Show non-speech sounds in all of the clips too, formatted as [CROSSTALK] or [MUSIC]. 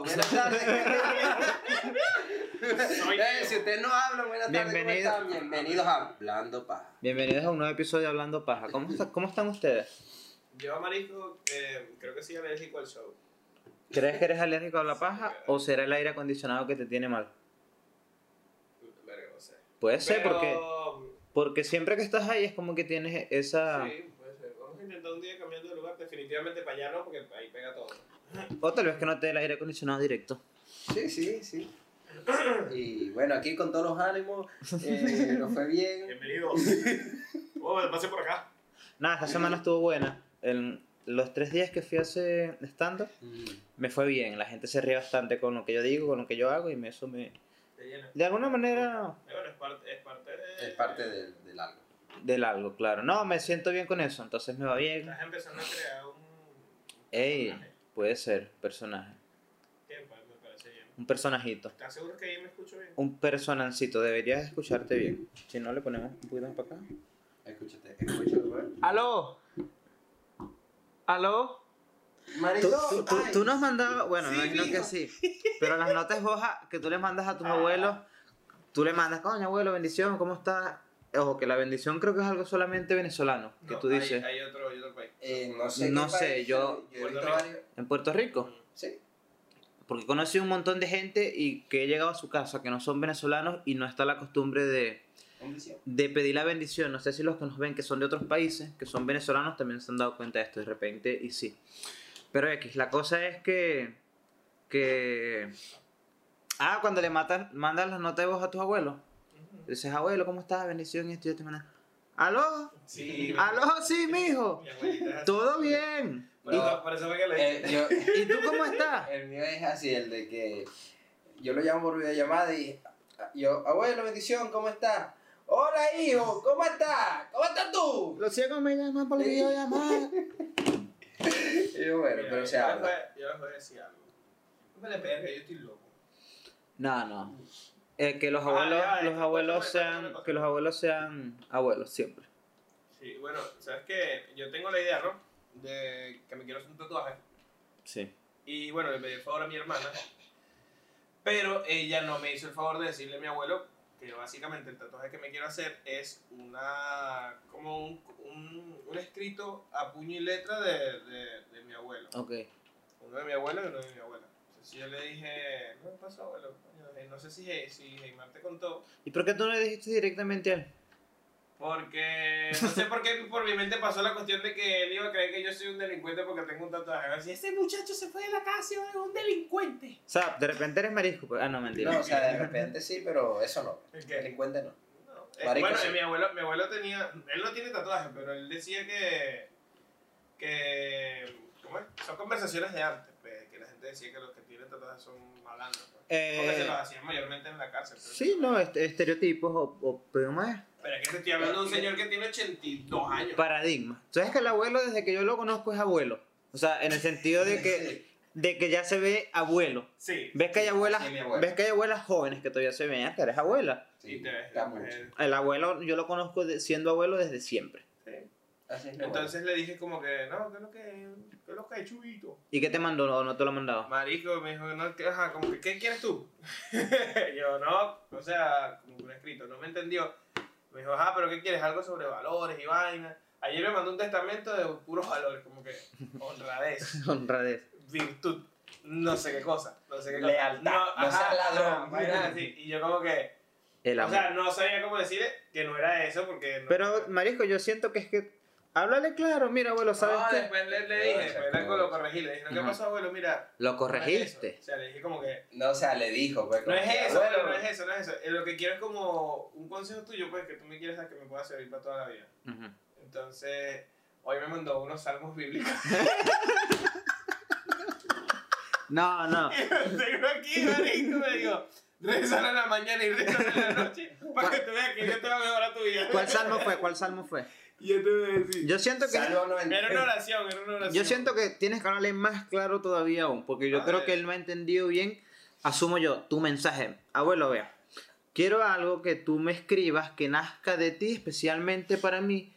Buenas tardes. Eh, si ustedes no hablan, buenas tardes. ¿cómo están? Bienvenidos a Hablando Paja. Bienvenidos a un nuevo episodio de Hablando Paja. ¿Cómo, está- cómo están ustedes? Yo, Marisco, eh, creo que sí alérgico al show. ¿Crees que eres alérgico a la paja o será el aire acondicionado que te tiene mal? Verga, no sé. Puede ser Pero, porque, porque siempre que estás ahí es como que tienes esa... Sí, puede ser. Vamos a intentar un día cambiando de lugar. Definitivamente para allá no, porque ahí pega todo. O tal vez que no te dé el aire acondicionado directo. Sí, sí, sí. Y bueno, aquí con todos los ánimos, eh, nos fue bien. Bienvenidos. [LAUGHS] oh, pase por acá. Nada, esta semana estuvo buena. El- los tres días que fui a hacer stand-up Mm. me fue bien. La gente se ríe bastante con lo que yo digo, con lo que yo hago y me- eso me... De alguna manera Eh, Bueno, es parte, es parte de... Es parte del, del algo. del algo, claro. No, me siento bien con eso, entonces me va bien. Estás empezando a crear un... Ey, personaje. Puede ser, personaje. Que me parece bien. Un personajito. ¿Estás seguro que ahí me escucho bien? Un personancito, deberías escucharte bien. Si no, le ponemos un poquito más para acá. Escúchate, escúchate, güey. ¡Aló! ¿Aló? Tú, Marisol, tú, tú, tú nos has mandado, bueno, Sí, me imagino que sí, pero las notas de hoja que tú le mandas a tus abuelos, tú le mandas, coño abuelo, bendición, ¿cómo estás? Ojo, que la bendición creo que es algo solamente venezolano, que No, tú hay- dices. Hay, otro, hay otro país. Eh, no sé, No sé, país, yo- he visto Puerto Rico. En Puerto Rico, Sí. porque conocí un montón de gente y que he llegado a su casa que no son venezolanos y no está la costumbre de, bendición. de pedir la bendición. No sé si los que nos ven que son de otros países, que son venezolanos, también se han dado cuenta de esto de repente y sí. Pero X, la cosa es que. que. Ah, cuando le matan, mandas las notas de voz a tus abuelos. Dices, abuelo, ¿cómo estás? Bendición y esto y mando. ¿Aló? Sí. ¿Aló? Sí, mijo. ¿Todo bien? Por eso, por eso fue que le Eh, dije. yo, [LAUGHS] ¿Y tú cómo estás? [LAUGHS] el mío es así, el de que yo lo llamo por videollamada y yo, abuelo, bendición, ¿cómo estás? Hola, hijo, ¿cómo estás? ¿Cómo estás tú? Los ciegos me llaman por videollamada. [LAUGHS] Y yo, bueno, Mira, pero se yo habla. voy a- Yo les voy a decir algo. No me le pegues que yo estoy loco. No, no. Eh, que los Ah, abuelos, ya, los abuelos sean, que los abuelos sean abuelos siempre. Sí, bueno, sabes que yo tengo la idea, ¿no? De que me quiero hacer un tatuaje. Sí. Y bueno, le pedí el favor a mi hermana. Pero ella no me hizo el favor de decirle a mi abuelo que básicamente el tatuaje que me quiero hacer es una. como un, un, un escrito a puño y letra de, de, de mi abuelo. Ok. Uno de mi abuelo y uno de mi abuela. Yo le dije, no, ¿qué pasó, abuelo? No sé si, si Heimar te contó. ¿Y por qué tú no le dijiste directamente a él? Porque no sé por qué por mi mente pasó la cuestión de que él iba a creer que yo soy un delincuente porque tengo un tatuaje. Así, ese muchacho se fue de la casa y ahora es un delincuente. O sea, de repente eres marisco. pues- Ah, no, mentira. No, o sea, de repente sí, pero eso no. Delincuente no. No, eh, Marico, bueno, sí. eh, mi abuelo, mi abuelo tenía, él no tiene tatuajes, pero él decía que, que, ¿cómo es? Son conversaciones de antes, pues, que la gente decía que los que son malandros, pues. Eh, porque se los hacían mayormente en la cárcel. Sí, no, este- estereotipos o, o pero más Pero es que te estoy hablando de un señor que tiene 82 años. paradigmas. ¿Sabes que el abuelo, desde que yo lo conozco, es abuelo? O sea, en el sentido de que, de que ya se ve abuelo. Sí. ¿Ves que hay abuelas, Sí, ves que hay abuelas jóvenes que todavía se ven, que eres abuela? Sí, te ves, El abuelo, yo lo conozco de- siendo abuelo desde siempre. sí. Así es mi Entonces le dije como que, no, ¿qué es lo que, qué es lo que hay, chubito? ¿Y qué te mandó o no te lo ha mandado? Marico me dijo, no, que, ajá, como que, ¿qué quieres tú? [LAUGHS] yo, no, o sea, como un escrito, no me entendió. Me dijo, ajá, pero ¿qué quieres? Algo sobre valores y vainas. Ayer me mandó un testamento de puros valores, como que honradez, [LAUGHS] Honradez. virtud, no sé qué cosa, no sé qué cosa. Lealtad, no seas ladrón. vainas así. Y yo como que, El o sea, no sabía cómo decirle que no era eso porque... No, Pero, Marisco, yo siento que es que. Háblale claro, mira, abuelo, ¿sabes no, qué? después le, le dije, después le- lo corregí, le dije, ¿no, ¿qué pasó, abuelo? Mira, Lo no es corregiste. O sea, le dije como que... No, o sea, le dijo, pues. No es que, eso, abuelo, no es eso, no es eso. Eh, Lo que quiero es como un consejo tuyo, pues, que tú me quieres dar que me pueda servir para toda la vida. Entonces, hoy me mandó unos salmos bíblicos. [LAUGHS] No, no. [LAUGHS] Y los tengo aquí, marico, me digo, rezan en la mañana y rezan en la noche, para que tú veas que Dios te va a mejorar tu vida. ¿Cuál salmo [LAUGHS] fue? ¿Cuál salmo fue? Yo te voy a decir. Yo siento que. Salmo 90. Era una oración, era una oración. Yo siento que tienes que hablarle más claro todavía aún, porque yo A creo ver. que él no ha entendido bien, asumo yo, tu mensaje. Abuelo, vea, quiero algo que tú me escribas, que nazca de ti, especialmente para mí,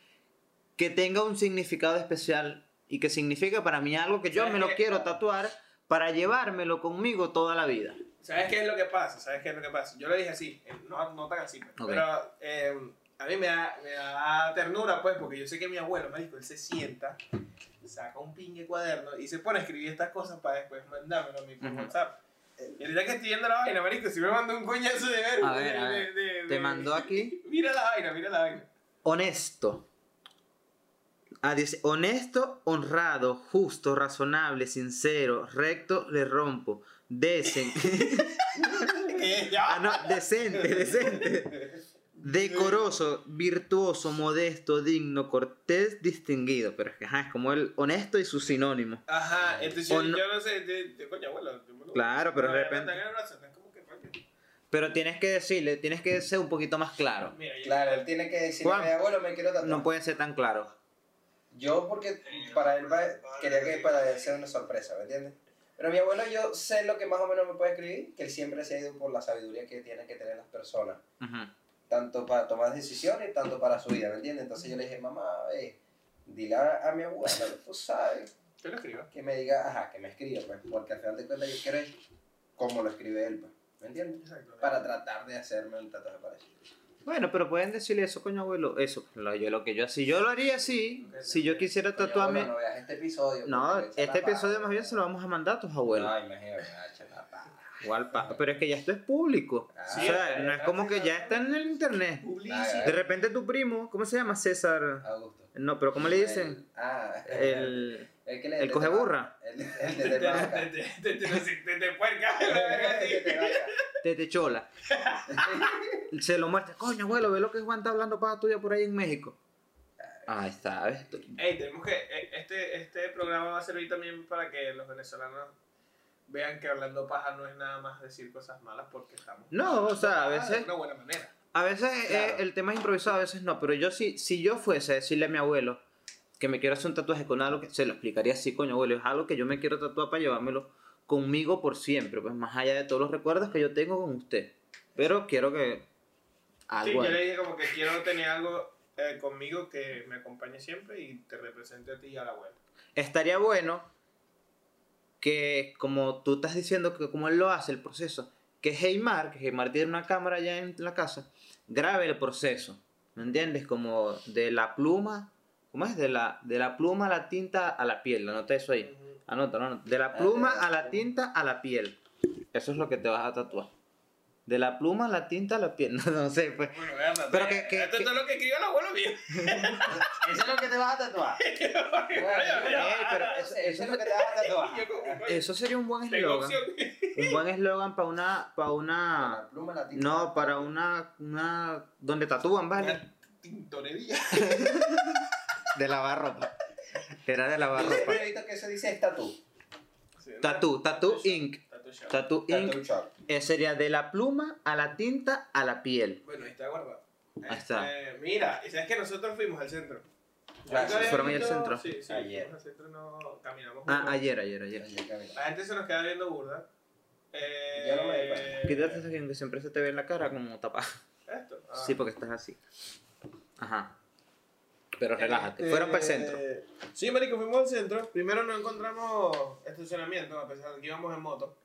que tenga un significado especial y que signifique para mí algo que yo ¿Sabes me lo qué? quiero tatuar para llevármelo conmigo toda la vida. ¿Sabes qué es lo que pasa? ¿Sabes qué es lo que pasa? Yo lo dije así, eh, no, no tan así, pues, Ok. pero eh, a mí me da, me da ternura, pues, porque yo sé que mi abuelo, me dijo, él se sienta, saca un pingue cuaderno y se pone a escribir estas cosas para después mandármelo a mi por Ujú. WhatsApp. Y ahorita que estoy viendo la vaina, marico, si me mandó un coñazo de ver. A ver, a de- ver. de- de- Te mandó [LAUGHS] aquí. Mira la vaina, mira la vaina. Honesto. Ah, dice, honesto, honrado, justo, razonable, sincero, recto, le rompo. Decen. [LAUGHS] Que ya. ah, no, decente, decente. [LAUGHS] Decoroso, virtuoso, modesto, digno, cortés, distinguido. Pero es que ajá, es como el honesto y su sinónimo. Ajá, entonces yo, no- yo no sé, de, de- coño, abuelo. yo me lo- Claro, pero de repente-. Pero tienes que decirle, tienes que ser un poquito más claro. Mira, yo- Claro, él tiene que decirle, Juan, "Mi abuelo, me quiero tatuar. No puede ser tan claro. Yo porque para él va- quería que para él sea una sorpresa, ¿me entiendes? Pero mi abuelo yo sé lo que más o menos me puede escribir, que él siempre se ha ido por la sabiduría que tienen que tener las personas, Ujú. Tanto para tomar decisiones, tanto para su vida, ¿me entiendes? Entonces yo le dije, mamá, eh, dile a, a mi abuela, tú sabes, Yo lo escribo. que me diga, ajá, que me escriba, pues, porque al final de cuentas yo quiero como lo escribe él, pues, ¿me entiendes? Exacto. Para tratar de hacerme el tatuaje parecido. Bueno, pero pueden decirle eso, coño abuelo. Eso, lo, yo, lo que yo, si yo lo haría así, si yo quisiera Coño, tatuarme. abuelo, no veas este episodio. No, este episodio más bien se lo vamos a mandar a tus abuelos. No, imagínate, pero es que ya esto es público. Ah, o sea, no es como que ya está en el internet. Publicidad. De repente tu primo, ¿cómo se llama? César. Augusto. No, pero ¿cómo le dicen? El, ah, El. [LAUGHS] el, que le- el coge burra. El, De- puerca. Tete [LAUGHS] Chola. [LAUGHS] Se lo muestra. Coño, abuelo, ve lo que Juan está hablando para tuya por ahí en México. Ahí está, ¿ves? Ey, tenemos que. eh, Este, este programa va a servir también para que los venezolanos vean que hablando paja no es nada más decir cosas malas porque estamos. No, o sea, a de veces. una buena manera. A veces Claro. eh, el tema es improvisado, a veces no. Pero yo sí, si yo fuese a decirle a mi abuelo que me quiero hacer un tatuaje con algo que se lo explicaría así, coño, abuelo, es algo que yo me quiero tatuar para llevármelo conmigo por siempre, pues más allá de todos los recuerdos que yo tengo con usted. Pero quiero que Sí, algo yo ahí. le dije como que quiero tener algo eh, conmigo que me acompañe siempre y te represente a ti y a la abuela. estaría bueno que como tú estás diciendo que como él lo hace el proceso que Heymar que Heymar tiene una cámara ya en la casa grabe el proceso ¿me entiendes? como de la pluma ¿cómo es? de la, de la pluma a la tinta a la piel anota eso ahí anota, anota. de la pluma a la tinta a la piel eso es lo que te vas a tatuar de la pluma a la tinta a la piel [LAUGHS] no, no sé pues Bueno, vean, Pero que- que- esto que- es lo que escribió el abuelo mío. [LAUGHS] Eso es lo que te vas a tatuar. [LAUGHS] Pero eso, Eso es lo que te vas a tatuar. Yo eso sería un buen eslogan un buen eslogan para una para una La pluma, la tinta. No, para una, una donde tatúan, ¿vale? Una tintorería. De lavar ropa. Era de lavar Yo ropa. visto que eso dice tatú. Sí, una- Tattoo, Tattoo Inc. Tattoo shop. Tattoo Inc. Tattoo shop. eh, sería de la pluma a la tinta a la piel. Bueno, ahí está guardado. Ahí está. Este, mira, y sabes que nosotros fuimos al centro. Ah, ¿Nunca habías ¿fueron ahí al centro? Sí, sí. Ayer. fuimos al centro, no caminamos. Ah, ayer, ayer, ayer. Ayer. La gente se nos queda viendo burda. Eh, Ya no me cuenta. Quítate esa que siempre se te ve en la cara como tapada. Esto. Ah. Sí, porque estás así. Ajá. Pero relájate. Fueron para el centro. Eh, Sí, marico, fuimos al centro. Primero no encontramos estacionamiento, a pesar de que íbamos en moto.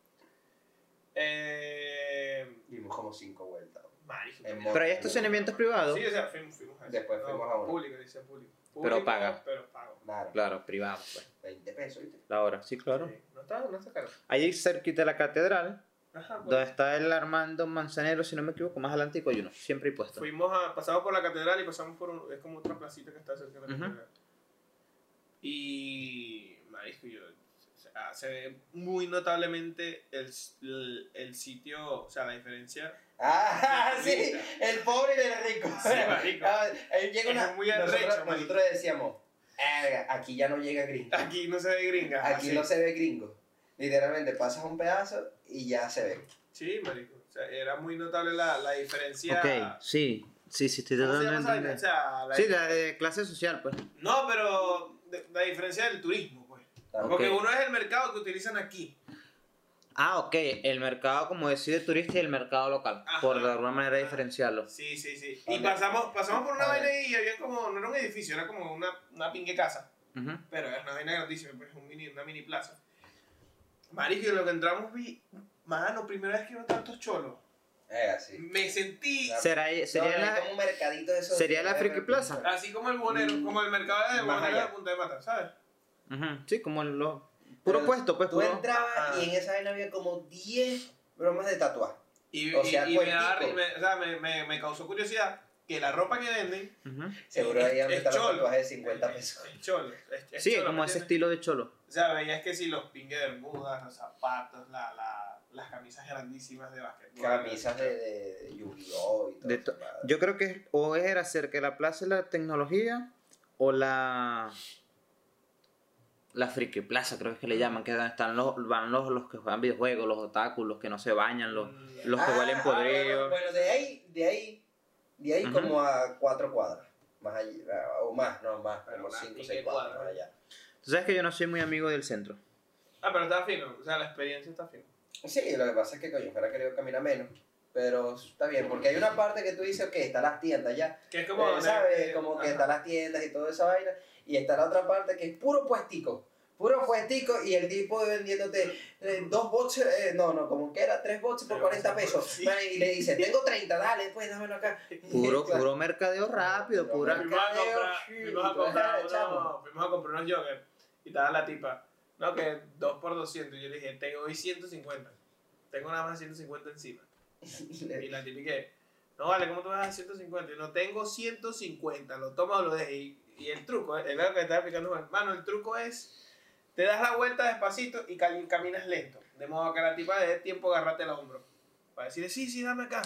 Eh, Dimos como cinco vueltas. marico. En también. Pero hay estacionamientos privados. Sí, o sea, fuimos, fuimos a eso. Después fuimos a uno. Público, dice público. Pero Público, paga. Pero pago. Claro. Claro, privados. Pues. 20 pesos, ¿viste? La hora, sí, claro. Sí, No está, no está caro. Ahí cerquita de la catedral, Ajá, pues. donde está el Armando Manzanero, si no me equivoco, más adelante hay uno. Siempre hay puesto. Fuimos a, pasamos por la catedral y pasamos por un, es como otra placita que está cerca de la Ujú. catedral. Y, marisco, yo, sea, se ve muy notablemente el, el, el sitio, o sea, la diferencia. Ah, Sí, sí, el pobre y el rico. Sí, marico. Ah, ahí llega Es una, muy arrecho, nosotros, marico. nosotros decíamos, "Erga, aquí ya no llega gringo. Aquí no se ve gringa. Aquí así. no se ve gringo. Literalmente pasas un pedazo y ya se ve. Sí, marico. O sea, era muy notable la, la diferencia. Ok, sí, sí, sí, estoy ¿Cómo se tratando de entender. Sí, la de clase social, pues. No, pero de- la diferencia del turismo. Claro. Porque Ok. uno es el mercado que utilizan aquí. Ah, ok, el mercado como decide turista y el mercado local, Ajá. por de alguna manera diferenciarlo. Sí, sí, sí. Y pasamos, pasamos por una vaina y había como, no era un edificio, era como una, una pingue casa. Ujú. Pero era una vaina grandísima, pues un mini, una mini plaza. Marico, lo que entramos vi, mano, primera vez que veo tantos cholos. Es así. Me sentí. ¿Será, No, sería hay la, como un mercadito de esos. ¿Sería la Friki Plaza? así como el bonero, como el mercado de bonero de. Punta de Mata, ¿sabes? Ujú, Sí, como los... Puro Pero puesto, pues, Tú puro... entrabas Ah. y en esa vaina había como 10 bromas de tatuaje. Y, O sea, y me, da- cuentico. me- o sea, me, me, me causó curiosidad que la ropa que venden Ujú. Seguro Es- ahí han tatuajes de 50 pesos. es cholo. Es, es Sí, cholo, como ¿me ese estilo de cholo. O sea, veías que si los pingues de bermudas, los zapatos, la, la, las camisas grandísimas de básquetbol. Camisas de, de, de Yu-Gi-Oh! y todo. De to-. Yo creo que o era cerca de la Plaza de la Tecnología o la... La Friki Plaza, creo que es que le llaman, que es donde están los, van los, los que juegan videojuegos, los otakus, los que no se bañan, los, Mm, los que Ah, huelen ah, podrido. bueno, bueno, de ahí, de ahí, de ahí como a cuatro cuadras. Más allá, o más, no, más, Pero como una 5 o pique 6 cuadras cuadra. más allá. Tú sabes que yo no soy muy amigo del centro. Ah, pero está fino. O sea, la experiencia está fina. Sí, lo que pasa es que coño, fuera querido caminar menos. Pero está bien, porque hay una parte que tú dices, ok, están las tiendas ya. Que es como. Eh, ¿Sabes? eh, Como que ajá. están las tiendas y toda esa vaina. Y está la otra parte que es puro puestico. Puro puestico y el tipo vendiéndote eh, dos bots, eh, no, no, como que era tres bots por Pero, 40 pesos. sí. Y le dice, tengo 30, dale, pues dámelo acá. [LAUGHS] Puro, Claro. puro mercadeo rápido, comprar, Sí, fuimos a comprar, fuimos a comprar unos joggers y estaba la tipa, no, que 2 por 200. Y yo le dije, tengo hoy 150. Tengo nada más 150 encima. [LAUGHS] Y la tipa que, no vale, ¿cómo tú vas a 150? Y no tengo 150, lo toma o lo dejas. Y, y el truco, es lo que estaba explicando, Juan. mano, el truco es, te das la vuelta despacito y cami- caminas lento. De modo que la tipa dé tiempo a agarrarte el hombro. Para decirle, sí, sí, dame acá.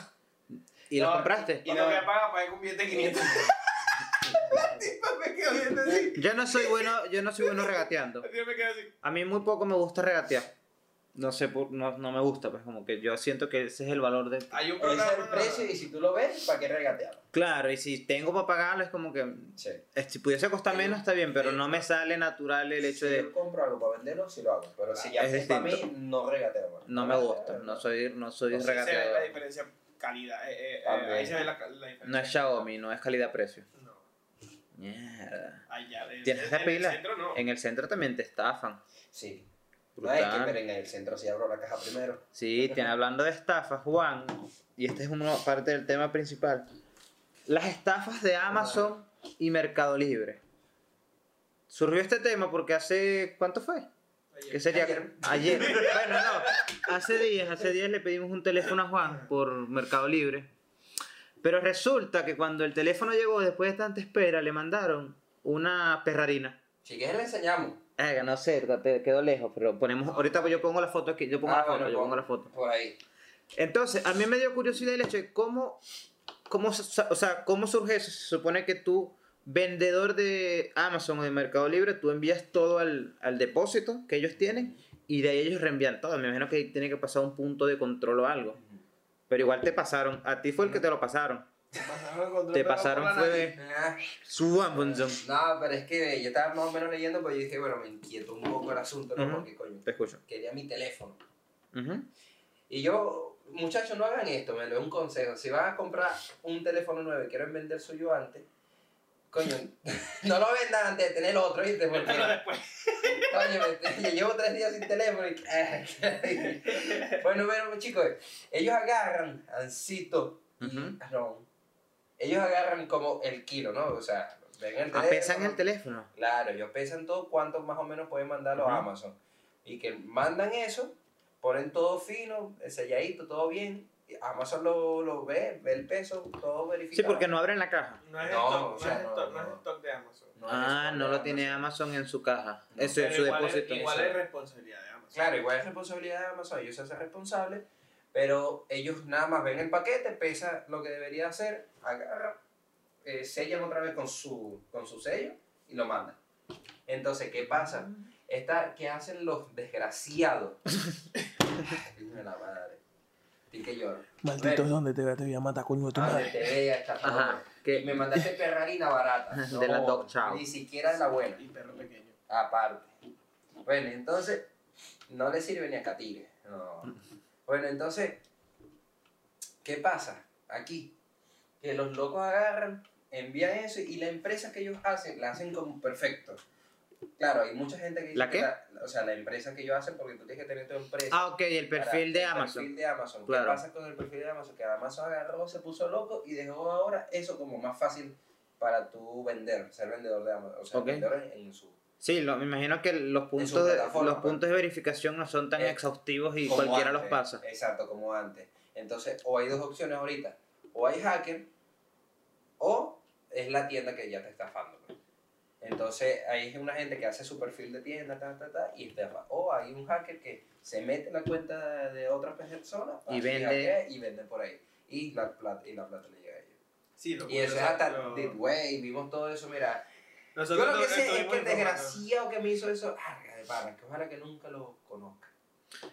¿Y lo No, compraste? Y no me paga pagué con billete de 500. [LAUGHS] la tipa me quedó viendo así. Yo no soy bueno, yo no soy bueno regateando. [LAUGHS] La tipa me quedó así. A mí muy poco me gusta regatear. No sé, por- no, no me gusta, pues como que yo siento que ese es el valor de... Hay un Ese programa. es el precio y si tú lo ves, ¿para qué regatearlo? Claro, y si tengo para pagarlo es como que... Sí. eh, Si pudiese costar menos está bien, pero no me sale natural el hecho si de... yo compro algo para venderlo, sí lo hago. Pero si ya Es es para mí, no regateo. más. No me gusta, no soy, no soy No sé, ve la regateador. diferencia calidad. eh, eh, eh, ahí se ve la, la diferencia. No es Xiaomi, no es calidad-precio. No. Mierda. Allá de, ¿Tienes de- esa en el pila? centro no. En el centro también te estafan. Sí. No, es que, pero Brutal. en el centro sí abro la caja primero. Sí, tiene, hablando de estafas, Juan, y esta es una parte del tema principal. Las estafas de Amazon y Mercado Libre. Surgió este tema porque hace... ¿Cuánto fue? Ayer. ¿Qué sería? Ayer. Ayer. [LAUGHS] Bueno, no. Hace días, hace días le pedimos un teléfono a Juan por Mercado Libre. Pero resulta que cuando el teléfono llegó, después de tanta espera, le mandaron una perrarina. Si quieres le enseñamos. Eh, no sé, te quedó lejos, pero ponemos. Ahorita yo pongo la foto aquí, yo pongo Ah, la foto, bueno, yo pon- pongo la foto. Por ahí. Entonces, a mí me dio curiosidad el hecho de cómo, cómo, o sea, cómo surge eso. Se supone que tú, vendedor de Amazon o de Mercado Libre, tú envías todo al, al depósito que ellos tienen y de ahí ellos reenvían todo. Me imagino que ahí tiene que pasar un punto de control o algo. Pero igual te pasaron, a ti fue el que te lo pasaron. Te pasaron, Te fue de Ah, Suban, bonzón. No, pero es que yo estaba más o menos leyendo, pues yo dije, bueno, me inquietó un poco el asunto, ¿no? Porque, coño, Te escucho. quería mi teléfono. Ujú. Y yo, muchachos, no hagan esto, me lo doy un consejo. Si van a comprar un teléfono nuevo y quieren vender suyo antes, coño, [LAUGHS] no lo vendan antes de tener el otro, ¿viste? Porque, después. coño, me- [LAUGHS] yo llevo tres días sin teléfono y... [LAUGHS] bueno, pero chicos, ellos agarran ancito y ron. Ellos agarran como el kilo, ¿no? O sea, ven el Ah, teléfono. pesan el teléfono. Claro, ellos pesan todo cuánto más o menos pueden mandarlo a Ujú. Amazon. Y que mandan eso, ponen todo fino, selladito, todo bien. y Amazon lo, lo ve, ve el peso, todo verificado. Sí, porque no abren la caja. No es No, stock, o sea, no no, no no. es stock de Amazon. Ah, no lo Amazon. tiene Amazon en su caja. No, Eso es su igual depósito. Es, igual es responsabilidad de Amazon. Claro, igual es responsabilidad de Amazon, ellos se hacen responsables, pero ellos nada más ven el paquete, pesa lo que debería hacer, agarran, eh, sellan otra vez con su, con su sello y lo mandan. Entonces, ¿qué pasa? Esta, ¿Qué hacen los desgraciados? [LAUGHS] De la madre. Y que lloro. Maldito donde te te voy a matar, coño de tu madre. te vea esta Ajá. Que, me mandaste Ferrarina barata. [LAUGHS] De la Dog Chow. Ni siquiera de la buena. Y perro pequeño. Aparte. Bueno, entonces, no le sirve ni a Catire. No. [LAUGHS] Bueno, entonces, ¿qué pasa aquí? Que los locos agarran, envían eso y la empresa que ellos hacen, la hacen como perfecto. Claro, hay mucha gente que dice ¿La que qué? la- o sea, la empresa que ellos hacen, porque tú tienes que tener tu empresa. Ah, ok, el perfil de el Amazon. perfil de Amazon. Claro. ¿Qué pasa con el perfil de Amazon? Que Amazon agarró, se puso loco y dejó ahora eso como más fácil para tú vender, ser vendedor de Amazon. O sea, Ok. vendedor en, en su. Sí, lo, me imagino que los puntos, de, los pues. puntos de verificación no son tan Eh, exhaustivos y cualquiera los pasa. Exacto, como antes. Entonces, o hay dos opciones ahorita. O hay hacker, o es la tienda que ya te está estafando. pues. Entonces, hay una gente que hace su perfil de tienda, ta, ta, ta, y estafa. O hay un hacker que se mete en la cuenta de otra persona Y vende. y vende por ahí. Y la plata, y la plata le llega a ellos. Sí, lo Y eso es hasta lo- deep way, vimos todo eso, mira. Yo lo que sé es que el desgraciado que me hizo eso, arga de pana, que ojalá que nunca lo conozca.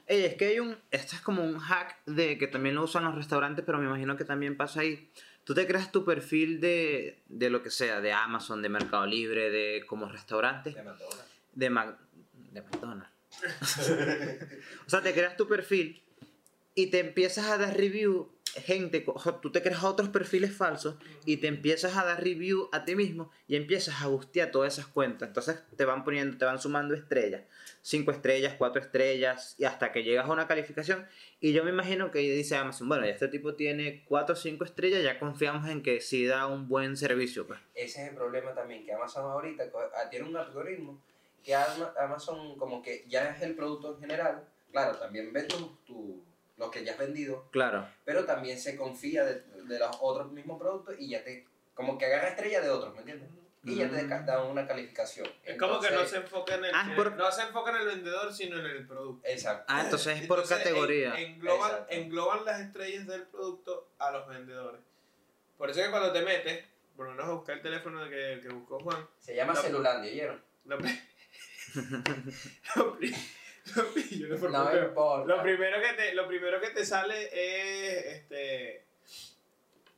Ey, es que hay un. Esto es como un hack de que también lo usan los restaurantes, pero me imagino que también pasa ahí. Tú te creas tu perfil de, de lo que sea, de Amazon, de Mercado Libre, de como restaurante, mató una. de, Mac, de McDonald's. [LAUGHS] o sea, te creas tu perfil y te empiezas a dar review. Gente, tú te creas otros perfiles falsos y te empiezas a dar review a ti mismo y empiezas a gustear todas esas cuentas. Entonces te van poniendo, te van sumando estrellas. Cinco estrellas, cuatro estrellas y hasta que llegas a una calificación. Y yo me imagino que dice Amazon, bueno, este tipo tiene cuatro o cinco estrellas, ya confiamos en que sí da un buen servicio. Pues. Ese es el problema también, que Amazon ahorita ah, tiene un algoritmo que Ama- Amazon como que ya es el producto en general. Claro, también ve tu, tu- lo que ya has vendido, Claro. pero también se confía de, de los otros mismos productos y ya te, como que agarra estrella de otros, ¿me entiendes? Y ya te Mm. ca- da una calificación. Es como que no se enfoca en el, Ah, por- no se enfoca en el vendedor, sino en el producto. Exacto. Ah, entonces es por Entonces, categoría. en- engloban, engloban las estrellas del producto a los vendedores. Por eso que cuando te metes, por lo menos a buscar el teléfono de que, que buscó Juan, Se llama No. Celulandia, ¿oyeron? [LAUGHS] [LAUGHS] yo no me No me preocupo. importa. Lo primero que te, lo primero que te sale es este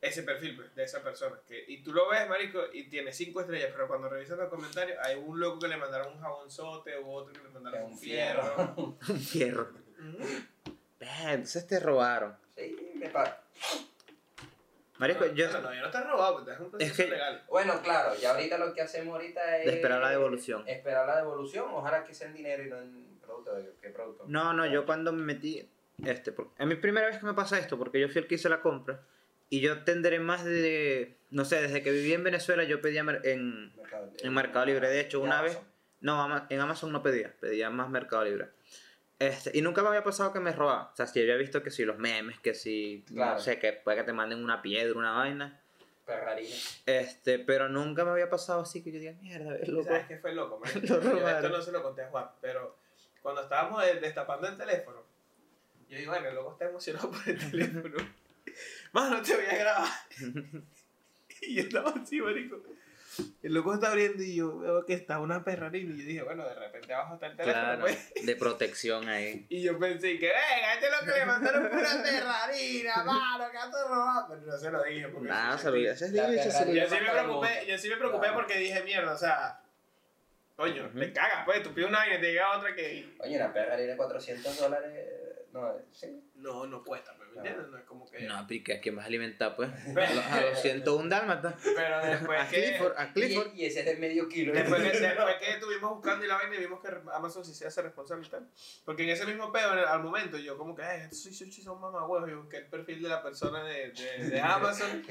ese perfil pues, de esa persona. Que, y tú lo ves, marico, y tiene cinco estrellas, pero cuando revisas los comentarios hay un loco que le mandaron un jabonzote u otro que le mandaron un un fierro. fierro. [LAUGHS] Un fierro. Ve, Entonces te robaron. Sí, me pa- Marico, yo No, no, yo no te he robado, pues, te un proceso que- legal. Bueno, claro, y ahorita lo que hacemos ahorita es... de esperar la devolución. Esperar la devolución, ojalá que sea en dinero y no en producto. ¿Qué producto? No, no, yo cuando me metí, este, es mi primera vez que me pasa esto, porque yo fui el que hice la compra, y yo tendré más de, no sé, desde que viví en Venezuela yo pedía en, Mercado, en Mercado Libre, de hecho, una Amazon. vez, no, en Amazon no pedía, pedía más Mercado Libre. Este, y nunca me había pasado que me robaban. O sea, si había visto que si los memes, que si, Claro. no sé, que puede que te manden una piedra, una vaina. Ferrarina. Este, pero nunca me había pasado así que yo diga, mierda, es loco. ¿Sabes qué fue loco, man? [LAUGHS] Esto no se lo conté a Juan, pero cuando estábamos de- destapando el teléfono, yo digo, bueno, el loco está emocionado por el teléfono. [LAUGHS] Mano, te voy a grabar. [LAUGHS] y yo estaba así, marico. El loco está abriendo y yo veo que está una perrarina. Y yo dije, bueno, de repente abajo está el teléfono, Claro, pues. de protección ahí. Y yo pensé que, venga, este es lo que le mandaron una perrarina, mano, que has robado. Pero no se lo dije porque. La difícil, ese perrarina. Yo sí me preocupé, yo sí me preocupé porque dije, mierda, o sea, coño, te cagas, pues, tú pides una vaina y te llega otra que... Oye, una Ferrarina de 400 dólares. No, sí. No, no cuesta, pues, ¿me entiendes? No es como que... No, pica, ¿quién vas a alimentar, pues? A los, a los 101 dálmatas. Pero después A que... Clifford, a Clifford. Y, y ese es de medio kilo. Después que, [LAUGHS] después que estuvimos buscando y la vaina y vimos que Amazon sí se hace responsable y tal. Porque en ese mismo pedo, al momento, yo como que, sí, sí, sí son mamagüevos. Y busqué el perfil de la persona de, de, de [LAUGHS] Amazon.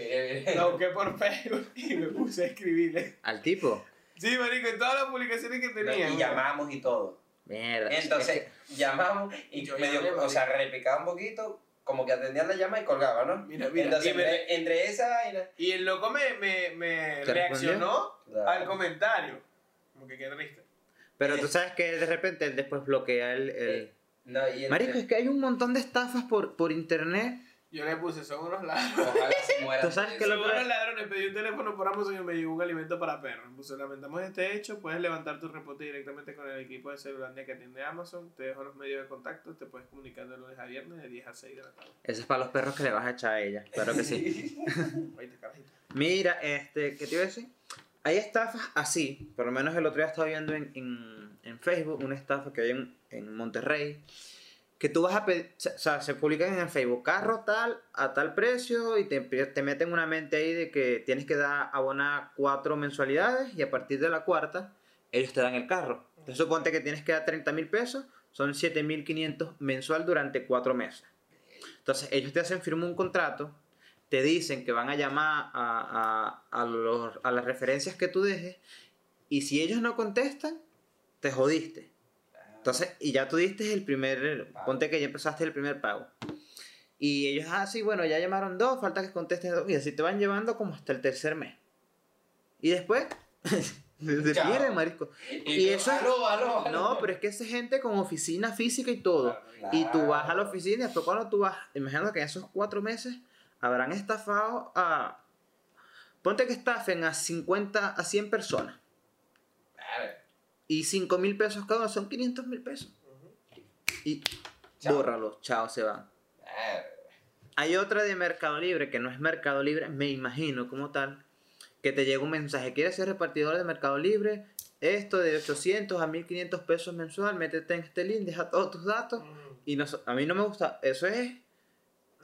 Lo busqué por Facebook y me puse a escribirle. Al tipo. Sí, marico, en todas las publicaciones que tenía. Y llamamos y todo. Mierda. Entonces, [LAUGHS] llamamos y Yo medio, llamé, o sea, repicaba un poquito, como que atendían la llama y colgaba, ¿no? Mira, mira, Entonces, y me- entre, entre esa vaina. Y el loco me, me, me ¿Te reaccionó Claro. al comentario. Como que qué triste. Pero tú sabes que de repente él después bloquea el... el... Eh, No, y entre- Marico, es que hay un montón de estafas por, por internet. Yo le puse, son unos ladrones. Ojalá se [LAUGHS] muera. Tú sabes que Son lo unos ladrones, pedí un teléfono por Amazon y me llegó un alimento para perros. Puse, lamentamos este hecho, puedes levantar tu reporte directamente con el equipo de Celulandia que atiende Amazon, te dejo los medios de contacto, te puedes comunicar de lunes a viernes de 10 a 6 de la tarde. Eso es para los perros que le vas a echar a ella. Claro que sí. [LAUGHS] Mira, este, ¿qué te iba a decir? Hay estafas así, por lo menos el otro día estaba viendo en, en, en Facebook una estafa que hay en, en Monterrey, que tú vas a pedir, o sea, se publican en el Facebook, carro tal, a tal precio, y te, te meten una mente ahí de que tienes que dar abonar cuatro mensualidades, y a partir de la cuarta, ellos te dan el carro. Entonces suponte que tienes que dar 30 mil pesos, son 7.500 mensual durante cuatro meses. Entonces ellos te hacen firmar un contrato, te dicen que van a llamar a, a, los- a las referencias que tú dejes y si ellos no contestan, te jodiste. Entonces, y ya tú diste el primer, Pago. ponte que ya empezaste el primer pago. Y ellos, ah, sí, bueno, ya llamaron dos, falta que contesten dos. Y así te van llevando como hasta el tercer mes. Y después, [LAUGHS] se Chao. pierden, marisco. Y tú, eso- aló, aló, aló. No, pero es que esa gente con oficina física y todo. Y tú vas a la oficina y después cuando tú vas, imagínate que en esos cuatro meses habrán estafado a... Ponte que estafen a 50, a 100 personas. Y 5 mil pesos cada uno son 500 mil pesos. Y Chao. bórralos, chao, se van. Hay otra de Mercado Libre, que no es Mercado Libre, me imagino como tal, que te llega un mensaje, ¿quieres ser repartidor de Mercado Libre? Esto de 800 a 1500 pesos mensual, métete en este link, deja todos tus datos. Y no, a mí no me gusta, eso es,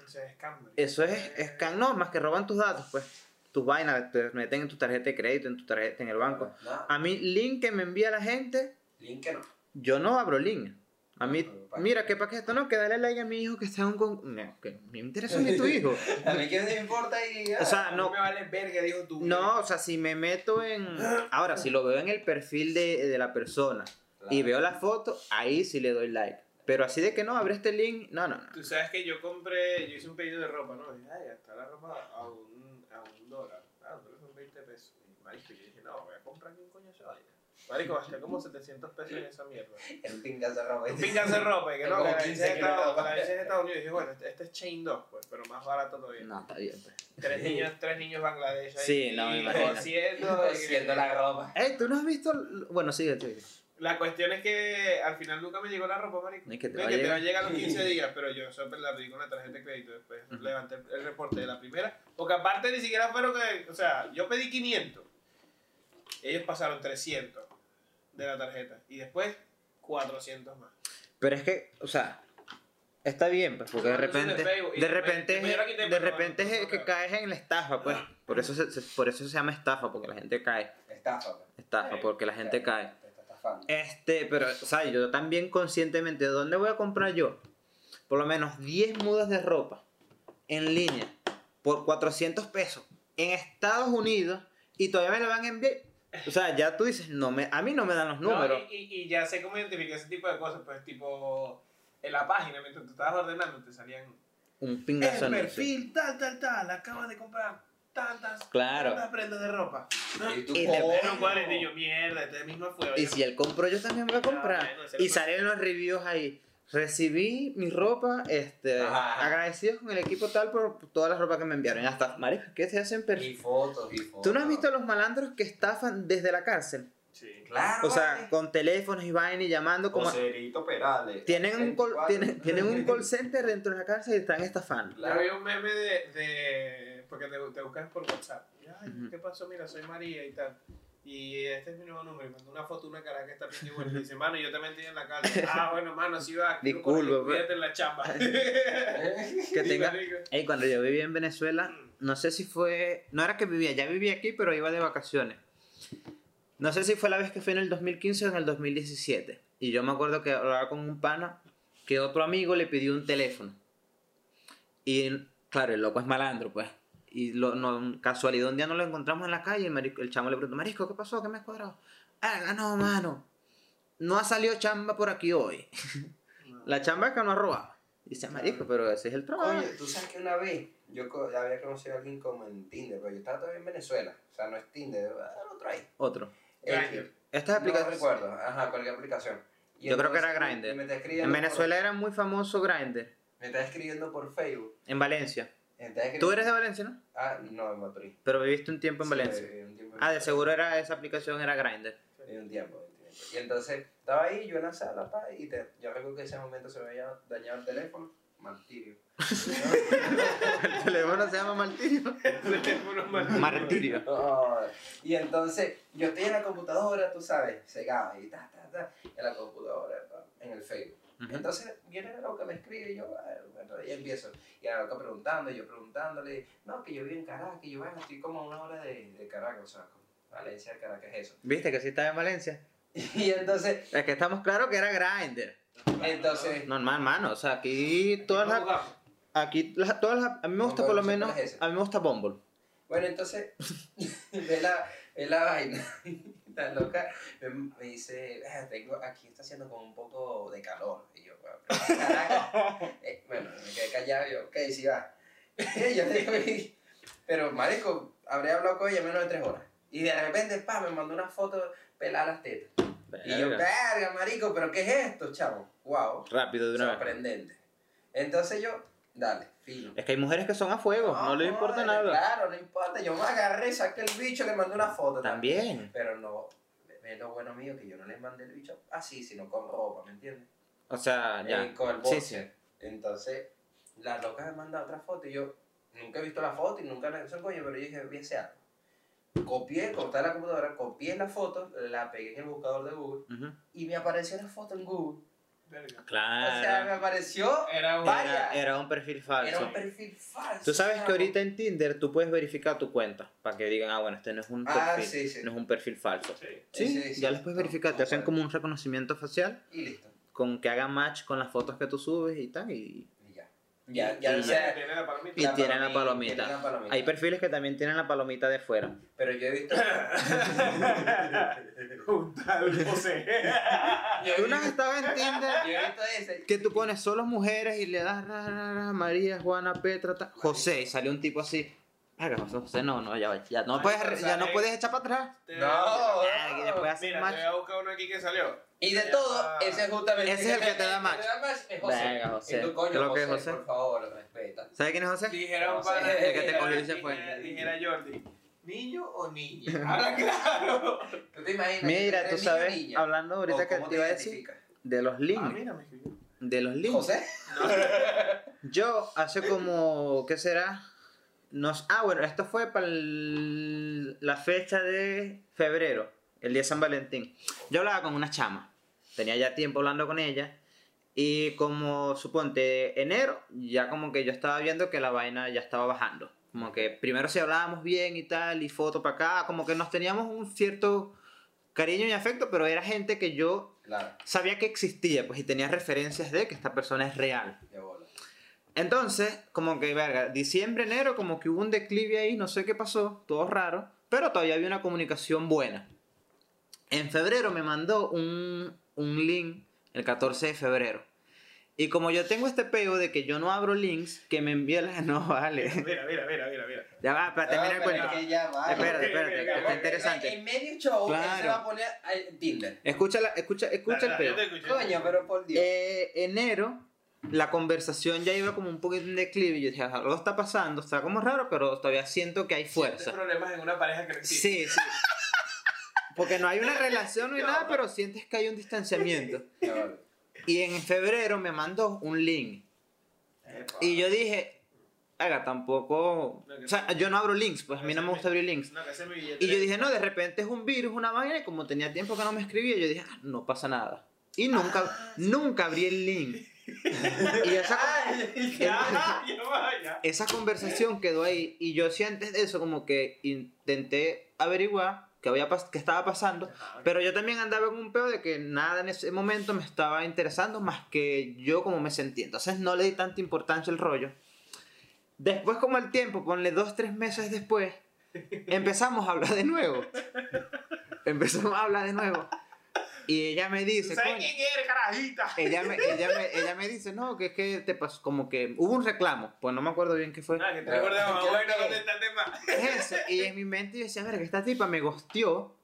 Ese es Camry. eso es scam, no, más que roban tus datos, pues. Tus vainas, te meten en tu tarjeta de crédito, en tu tarjeta, en el banco. No, A mí, link que me envía la gente, link que no. yo no abro link. A mí, No, pa- mira, ¿qué paquete? No, que dale like a mi hijo que está en un... con- No, que me interesa ni tu [LAUGHS] hijo. A mí que me importa y... O sea, no, me vale verga, dijo tú. No, o sea, si me meto en... Ahora, si lo veo en el perfil de, de la persona y veo la foto, ahí sí le doy like. Pero así de que no, abre este link, no, no, no. Tú sabes que yo compré, yo hice un pedido de ropa, ¿no? Y dije, ay, está la ropa a un, a un dólar. Ah, pero son 20 pesos. Y marico, yo dije, no, voy a comprar aquí un coño esa vaina. Marico, gasté como 700 pesos en esa mierda. El pingazo de ropa. Un pingazo de ropa, y que no, la 15 hice en Estados ropa. la hice en Estados Unidos. Y dije, bueno, este, este es Chain 2, pues, pero más barato todavía. No, está bien, pues. Tres niños, tres niños Bangladesh ahí. Sí, no, me imagino. cosiendo, Haciendo la ropa. Ey, ¿tú no has visto...? Bueno, sigue, sigue. La cuestión es que al final nunca me llegó la ropa, marico. Es que te No, va que te va a llegar. a los 15 días, pero yo siempre la pedí con la tarjeta de crédito. Después levanté el reporte de la primera. Porque aparte ni siquiera fueron que. O sea, yo pedí 500. Ellos pasaron 300 de la tarjeta. Y después 400 más. Pero es que, o sea, está bien, pues, porque de repente, de repente, de repente es que caes en la estafa, pues. Por eso se, se- por eso se llama estafa, porque la gente cae. Estafa. pues. Estafa, porque la gente cae. Te está estafando. Este, pero, o sea, yo también conscientemente, ¿de dónde voy a comprar yo? Por lo menos 10 mudas de ropa en línea por 400 pesos en Estados Unidos y todavía me la van a enviar. O sea, ya tú dices, no me, a mí no me dan los números. No, y, y- y ya sé cómo identificar ese tipo de cosas. Pues, tipo, en la página, mientras tú estabas ordenando, te salían. Un pingazo El perfil, tal, tal, tal. Acabas de comprar tantas, Claro. tantas prendas de ropa. Y tú, Y cuál y yo, mierda, este mismo fue. Y si él compró, yo también voy a comprar. Ah, bueno, ese Y salen los reviews ahí. Recibí mi ropa, este, Ajá. agradecidos con el equipo tal por toda la ropa que me enviaron. Hasta, marico, ¿qué se hacen Y perfil? fotos, y fotos. ¿Tú no has visto a los malandros que estafan desde la cárcel? Sí. Claro. O sea, vale. con teléfonos y vaina y llamando como... Joserito Perales. Tienen un, call, 24. tienen, tienen un call [LAUGHS] center dentro de la cárcel y están estafando. Claro. un meme de. de porque te, te buscas por WhatsApp. Y, Ay, Ujú. ¿qué pasó? Mira, soy María y tal. Y este es mi nuevo número. Y mandó una foto una cara que está bien igual. Y dice, mano, yo te mentí en la calle. [LAUGHS] Ah, bueno, mano, así va. Disculpa, Cuídate en la chamba. [LAUGHS] Que tenga... Ey, cuando yo vivía en Venezuela, no sé si fue... No era que vivía, ya vivía aquí, pero iba de vacaciones. No sé si fue la vez que fue en el 2015 o en el 2017. Y yo me acuerdo que hablaba con un pana que otro amigo le pidió un teléfono. Y claro, el loco es malandro, pues. Y lo, no, casualidad, un día nos lo encontramos en la calle y el, marico- el chamo le preguntó, Marisco, ¿qué pasó? ¿Qué me has cuadrado? Ah, no, mano. No ha salido chamba por aquí hoy. [LAUGHS] La chamba es que no ha robado. Dice, Marisco, pero ese es el trabajo. Oye, tú sabes que una vez yo había conocido a alguien como en Tinder, pero yo estaba todavía en Venezuela. O sea, no es Tinder, era otro ahí. Otro. Grindr. Estas No aplicaciones... recuerdo, ajá, cualquier aplicación. Y Yo creo que entonces era Grindr. En por- Venezuela era muy famoso Grindr. me está escribiendo por Facebook. En Valencia. Tú eres de Valencia, ¿no? Ah, no, en Maturín. Pero viviste un tiempo en Sí, Valencia. viví un tiempo en Ah, de seguro era esa aplicación era Grindr. Viví un tiempo, un tiempo. Y entonces estaba ahí, yo en la sala, pa, y te, yo recuerdo que en ese momento se me había dañado el teléfono. Martirio. [LAUGHS] El teléfono se llama Martirio. Teléfono mal- Martirio. Oh, y entonces yo estoy en la computadora, tú sabes, cegado y ta, ta, ta, en la computadora, en el Facebook. Ujú. Entonces viene la loca, me escribe y yo, ah, bueno, y empiezo. Y la loca preguntando, y yo preguntándole, no, que yo vivo en Caracas, y yo, bueno, estoy como a una hora de, de Caracas, o sea, Valencia, Caracas es eso. ¿Viste que sí estaba en Valencia? [LAUGHS] Y entonces, Es que estamos claros que era Grindr. entonces, Normal, mano. O sea, aquí todas las. Aquí las- todas las. A mí me gusta por lo Bumble, menos. A mí me gusta Bumble. bueno, entonces, [LAUGHS] ve la, ve la vaina. [LAUGHS] Loca. Me, me dice, "Ah, tengo, aquí está haciendo como un poco de calor. Y yo, bueno. [LAUGHS] Eh, bueno, me quedé callado y yo, ok, sí va. [LAUGHS] Y yo le digo, pero marico, habré hablado con ella menos de tres horas. Y de repente, pa, me mandó una foto pelada las tetas. Y yo, Verga. marico, pero ¿qué es esto, chavo? Wow. Rápido de una vez. Sorprendente. Entonces yo, dale, fino. Es que hay mujeres que son a fuego, no, les importa joder, nada. Claro, no importa. Yo me agarré, saqué el bicho, le mandé una foto. También. Pero no, es lo bueno mío que yo no le mandé el bicho así, sino con ropa, ¿me entiendes? O sea, ya. Eh, con el Sí, boxer. Entonces, la loca me manda otra foto y yo nunca he visto la foto y nunca la hice coño, pero yo dije, voy a hacer algo. Copié, corté la computadora, copié la foto, la pegué en el buscador de Google y me apareció la foto en Google. Verga. O sea, me Claro. apareció. Era un... Era, era un perfil falso. Era un perfil falso. Tú sabes que ahorita en Tinder tú puedes verificar tu cuenta para que digan, ah, bueno, este no es un Ah, perfil, sí, sí. no es un perfil falso. Sí. Sí, Sí, sí, ya sí. les puedes verificar, te hacen como un reconocimiento facial Y listo. con que hagan match con las fotos que tú subes y tal. Y ya. Ya, Y o sea, Tiene la palomita. y tienen la palomita, tienen la palomita. Hay perfiles que también tienen la palomita de fuera. Pero yo he visto. [LAUGHS] Un tal José. yo he Tú no estado en Tinder yo he visto ese. que tú pones solo mujeres y le das ra, ra, ra, María, Juana, Petra, ta- José, y sale un tipo así. Verga, José, José, no, no, ya, va, ya no Ay, puedes, ya no sale- puedes echar para atrás. No. Y después haces Mira, match. te voy a buscar uno aquí que salió. Y de todo, ese es justamente. Ese es el que te da match. Es José. Venga, José. Coño, ¿Qué es lo que es José, José? por favor, respeta. ¿Sabes quién es José? Dijera un No pana- el que te [LAUGHS] cogió y se fue. dijera- Jordi, ¿niño o niña? [LAUGHS] Habla claro. ¿Tú te imaginas? Mira, que tú sabes, niña? hablando ahorita ¿O que cómo te iba a decir, identificas? de los Ah, links. mira, me escribió. De los links. ¿José? [LAUGHS] Yo hace como, ¿qué será? Nos, ah, bueno, esto fue para la fecha de febrero, el día de San Valentín. Yo hablaba con una chama, tenía ya tiempo hablando con ella, y como suponte enero, ya como que yo estaba viendo que la vaina ya estaba bajando. Como que primero si hablábamos bien y tal, y foto para acá, como que nos teníamos un cierto cariño y afecto, pero era gente que yo Claro, sabía que existía, pues, y tenía referencias de que esta persona es real. de. Entonces, como que, verga, diciembre, enero, como que hubo un declive ahí, no sé qué pasó, todo raro, pero todavía había una comunicación buena. En febrero me mandó un, un link, el 14 de febrero. Y como yo tengo este peo de que yo no abro links, que me envía las... [LAUGHS] No, vale. Mira, mira, mira, mira, mira. Ya va, para terminar el cuento. es que ya va. Espérate, espérate, está interesante. En medio show, él se va a poner a Tinder. Escucha, la- escucha, escucha el Dale, peo. yo te escuché. Coño, pero por Dios. Eh, enero, la conversación ya iba como un poquito en declive. Y yo dije, algo está pasando, está como raro, pero todavía siento que hay Sientes fuerza. problemas en una pareja que no. Sí, sí. Porque no hay una [LAUGHS] relación, no hay nada, pero sientes que hay un distanciamiento. [LAUGHS] Y en febrero me mandó un link. Y yo dije, haga, tampoco. O sea, yo no abro links, pues a mí no me gusta abrir links. No. Y yo dije, no, de repente es un virus, una vaina, y como tenía tiempo que no me escribía, yo dije, ah, no pasa nada. Y nunca, nunca abrí el link. Y esa, [LAUGHS] [LAUGHS] Ya, ya esa conversación quedó ahí. Y yo sí antes de eso como que intenté averiguar qué, había qué estaba pasando. Pero yo también andaba en un peo de que nada en ese momento me estaba interesando más que yo como me sentía. Entonces no le di tanta importancia al rollo. Después como el tiempo, ponle dos, tres meses después, [LAUGHS] empezamos a hablar de nuevo. Empezamos a hablar de nuevo. Y ella me dice, ¿Sabes quién eres, carajita? ella me, ella, me, [LAUGHS] ella me dice, no, que es que te pasó, como que hubo un reclamo, pues no me acuerdo bien qué fue. Ah, que te mamá, ¿Qué- bueno? ¿dónde está el tema? Es eso. Y en mi mente yo decía, ver, que esta tipa me gosteó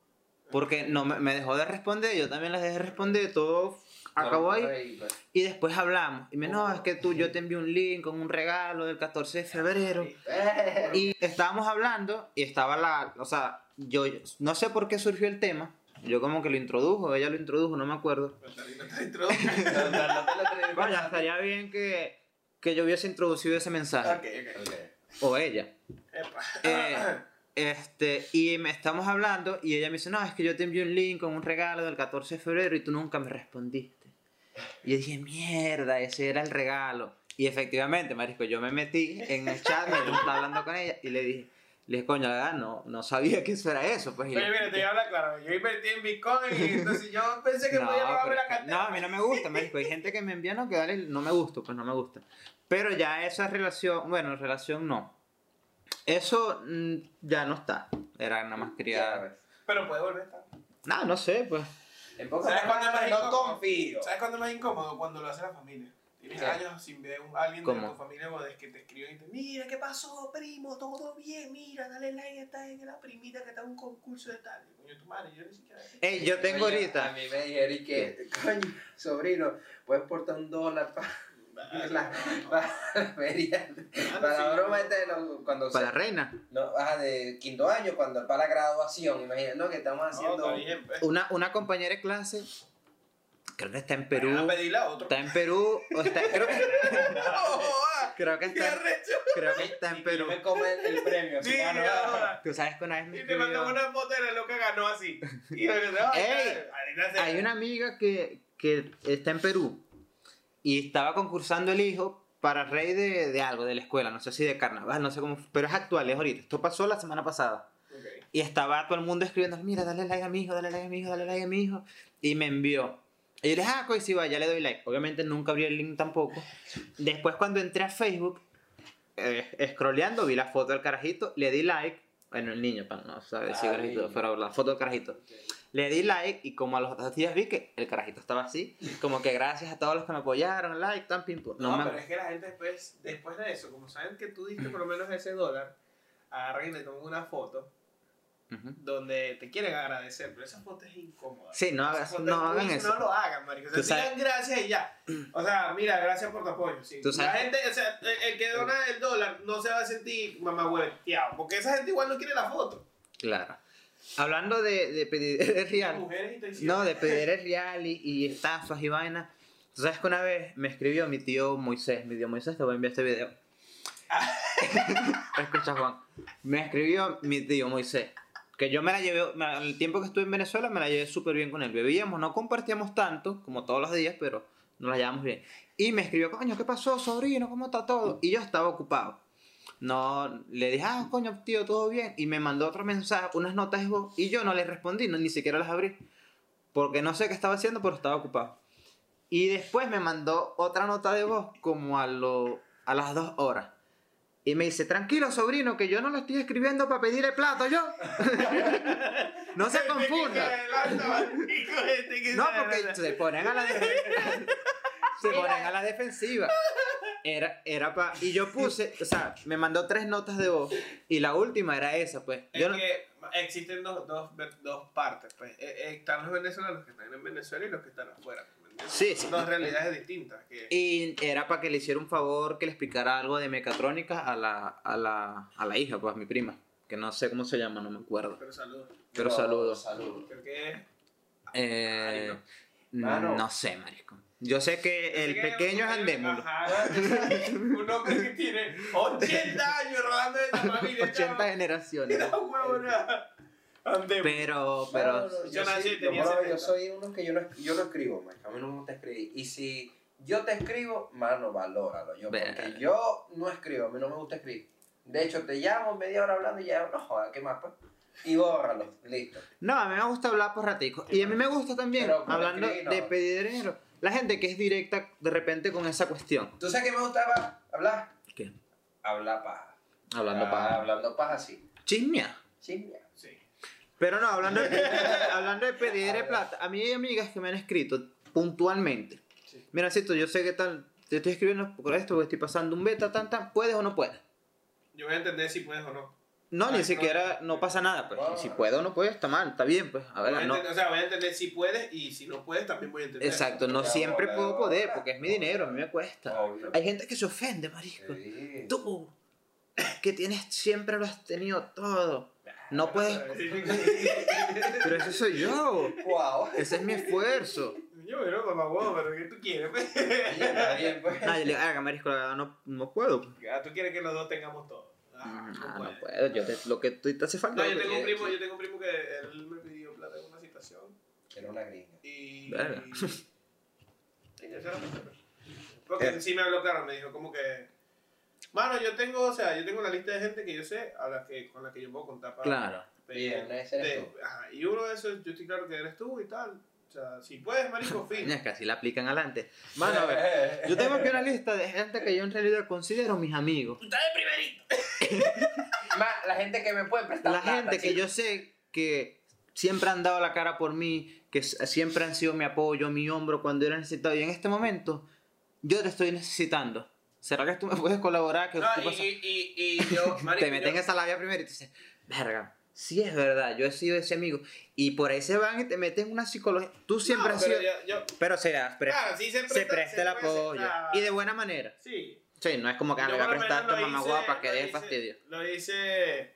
porque no me, me dejó de responder, yo también la dejé de responder, todo acabó ahí. pues. Y después hablamos. Y me no, es que tú, yo te envié un link con un regalo del 14 de febrero. Eh, Y estábamos hablando y estaba la, o sea, yo no sé por qué surgió el tema. Yo como que lo introdujo, ella lo introdujo, no me acuerdo. [LAUGHS] Vaya, estaría bien que, que yo hubiese introducido ese mensaje. Ok, ok. Ok. O ella. Epa. Eh, Este, y me estamos hablando y ella me dice, no, es que yo te envié un link con un regalo del 14 de febrero y tú nunca me respondiste. Y yo dije, mierda, ese era el regalo. Y efectivamente, marisco, yo me metí en el chat mientras estaba hablando con ella y le dije, Le dije, coño, la verdad, no, no sabía que eso era eso. Pues, y Oye, le- mira, te voy a hablar claro. Yo invertí en Bitcoin y [LAUGHS] entonces yo pensé que no, podía robarme pero- la cartera. no, a mí no me gusta, marico. Hay gente que me envía no que dale, no me gusta, pues no me gusta. Pero ya esa relación, bueno, relación no. Eso mm, ya no está. Era nada más quería. ves. Pero puede volver a estar. No, no sé, pues. ¿Sabes cuándo es más no incómodo? confío. ¿Sabes cuándo es más incómodo? Cuando lo hace la familia. Tienes Sí. años sin ver a alguien ¿Cómo? de tu familia o de que te escriben y te mira, ¿qué pasó, primo? ¿Todo bien? Mira, dale like, está en la primita que está en un concurso de tal. Coño, tu madre, yo ni siquiera... Ey, yo tengo Oye, A ahorita. mí me dijeron que, coño, sobrino, puedes portar un dólar [LAUGHS] para la, pa la feria. Para la broma esta de los, cuando Para la reina. no, ah, de quinto año, cuando para la graduación, imagínate, ¿no? Que estamos haciendo. bien, pues. Una, una compañera de clase, creo que está en Perú. A pedirle a otro. Está en Perú. O está, creo, que, [LAUGHS] creo que ¡Qué está, creo que está Y- en y Perú. me come el, el premio. Sí, ah. joda. Tú sabes que una vez me Y te mandó escribió- una foto de lo que ganó así. Y [LAUGHS] yo, Ey. Hay una amiga que, que está en Perú y estaba concursando el hijo para rey de, de algo, de la escuela, no sé si de carnaval, no sé cómo, pero es actual, es ahorita. Esto pasó la semana pasada. Ok. Y estaba todo el mundo escribiendo, mira, dale like a mi hijo, dale like a mi hijo, dale like a mi hijo. Y me envió. Y yo le dije, ah, va, ya le doy like. Obviamente nunca abrí el link tampoco. Después cuando entré a Facebook, eh, scrolleando, vi la foto del carajito, le di like. Bueno, el niño, para no saber si carajito, pero la foto del carajito. Le di like y como a los otros días vi que el carajito estaba así, como que gracias a todos los que me apoyaron, like, tan pim pum. No, No, me- pero es que la gente después, después de eso, como saben que tú diste por lo menos ese dólar, agarran y le toman una foto Ujú. donde te quieren agradecer, pero esa foto es incómoda. Sí, no hagas- no hagan eso. No lo hagan, marico. O sea, digan gracias y ya. O sea, mira, gracias por tu apoyo. Sí. La gente, o sea, el, el que dona el dólar no se va a sentir mamahueteado, porque esa gente igual no quiere la foto. Claro. Hablando de, de pedir de real. No, de pedir el real y, y estafas y vainas. Tú sabes que una vez me escribió mi tío Moisés, mi tío Moisés, te voy a enviar este video. [LAUGHS] Escucha, Juan. Me escribió mi tío Moisés. Que yo me la llevé, el tiempo que estuve en Venezuela me la llevé súper bien con él. Bebíamos, no compartíamos tanto como todos los días, pero nos la llevamos bien. Y me escribió, coño, ¿qué pasó, sobrino? ¿Cómo está todo? Y yo estaba ocupado. No, le dije, ah, coño, tío, todo bien. Y me mandó otro mensaje, unas notas de voz. Y yo no le respondí, no, ni siquiera las abrí. Porque no sé qué estaba haciendo, pero estaba ocupado. Y después me mandó otra nota de voz como a, lo, a las dos horas. Y me dice, tranquilo, sobrino, que yo no lo estoy escribiendo para pedirle plato yo. [LAUGHS] no se "Este que confunda. No, porque adelanta". se ponen a la defensiva. [LAUGHS] se ponen a la defensiva. Era, era pa... Y yo puse, o sea, me mandó tres notas de voz. Y la última era esa, pues. Es Yo no- que existen dos, dos, dos partes. Pues. Eh, están los venezolanos que están en Venezuela y los que están afuera. Sí, sí. Son dos realidades distintas. Que, Y era para que le hiciera un favor que le explicara algo de mecatrónica a la, a la, a la hija, pues a mi prima. Que no sé cómo se llama, no me acuerdo. pero saludos. Pero saludos. Saludos. Creo que es. Eh, Ay, Mano. no sé, marisco. Yo sé que el que pequeño es Andémulo. Un hombre que tiene 80 años rodando de esta familia. [LAUGHS] 80 generaciones. Mira, huevona. Andémulo. Pero, pero... No, Yo yo, nací y sí, tenía yo, mano, 70. yo soy uno que yo no, yo no escribo, man. A mí no me gusta escribir. Y si yo te escribo, mano, valóralo. Yo, porque yo no escribo, a mí no me gusta escribir. De hecho, te llamo media hora hablando y ya, no joda, ¿qué más? Pues? Y bórralo, listo. No, a mí me gusta hablar por ratico. Y a mí me gusta también, Pero hablando no. de pedir dinero, la gente que es directa de repente con esa cuestión. ¿Tú sabes qué me gustaba hablar? ¿Qué? Hablar paja. Hablando Ah, para... Hablando paja, sí. Chismea. Chismea. Pero no, hablando de, hablando de pedir plata, a mí hay amigas que me han escrito puntualmente. Sí. Mira, Cito, yo sé que tal, te estoy escribiendo por esto, porque estoy pasando un beta, tan, tan, ¿puedes o no puedes? Yo voy a entender si puedes o no. No, Ay, ni siquiera, problema. no pasa nada, pues. Ah. Y si puedo o no puedo, está mal, está bien, pues. A ver, no. O sea, voy a entender si puedes y si no puedes también voy a entender. Exacto, no siempre puedo poder, porque es mi dinero, a mí me cuesta. Obvio. Hay gente que se ofende, marisco. Sí. Tú, que tienes, siempre lo has tenido todo. No puedes, pero ese soy yo. Wow. Ese es mi esfuerzo. Yo, pero mamá, huevo, pero ¿qué tú quieres? pues? Está bien, pues. [LAUGHS] No, yo le digo, haga marisco, no, no puedo. Ah, tú quieres que los dos tengamos todo. Ah, no no puedo, yo te, lo que tú te hace falta. No, yo tengo un primo, yo tengo un primo que él me pidió plata en una situación Era una gringa. y... Verga. [LAUGHS] Pues. Porque sí me habló claro, me dijo como que... Mano, yo tengo, o sea, yo tengo una lista de gente que yo sé a la que, con la que yo puedo contar para... Claro. Bien, ese eres de- tú. ajá, y uno de esos, yo estoy claro que eres tú y tal. O sea, si puedes, marico, [LAUGHS] fin. Es que así la aplican adelante. Mano, a ver. [LAUGHS] Yo tengo aquí una lista de gente que yo en realidad considero mis amigos. Tú estás de primerito. [LAUGHS] Ma- la gente que me puede prestar La plata, gente que chico. yo sé que siempre han dado la cara por mí, que siempre han sido mi apoyo, mi hombro cuando era necesitado. Y en este momento, yo te estoy necesitando. ¿Será que tú me puedes colaborar? ¿Qué, No, qué y, pasa? y, y, y yo, [LAUGHS] marico, te meten yo- esa labia primero y te dices, verga, sí es verdad, yo he sido ese amigo. Y por ahí se van y te meten una psicología. Tú siempre No, has pero sido... yo- yo- Pero se, pre- Claro, sí se se presta, se el apoyo. Y de buena manera. Sí. Sí, no es como que ah, le voy a prestar a tu mamá guapa que hice- fastidio. Lo hice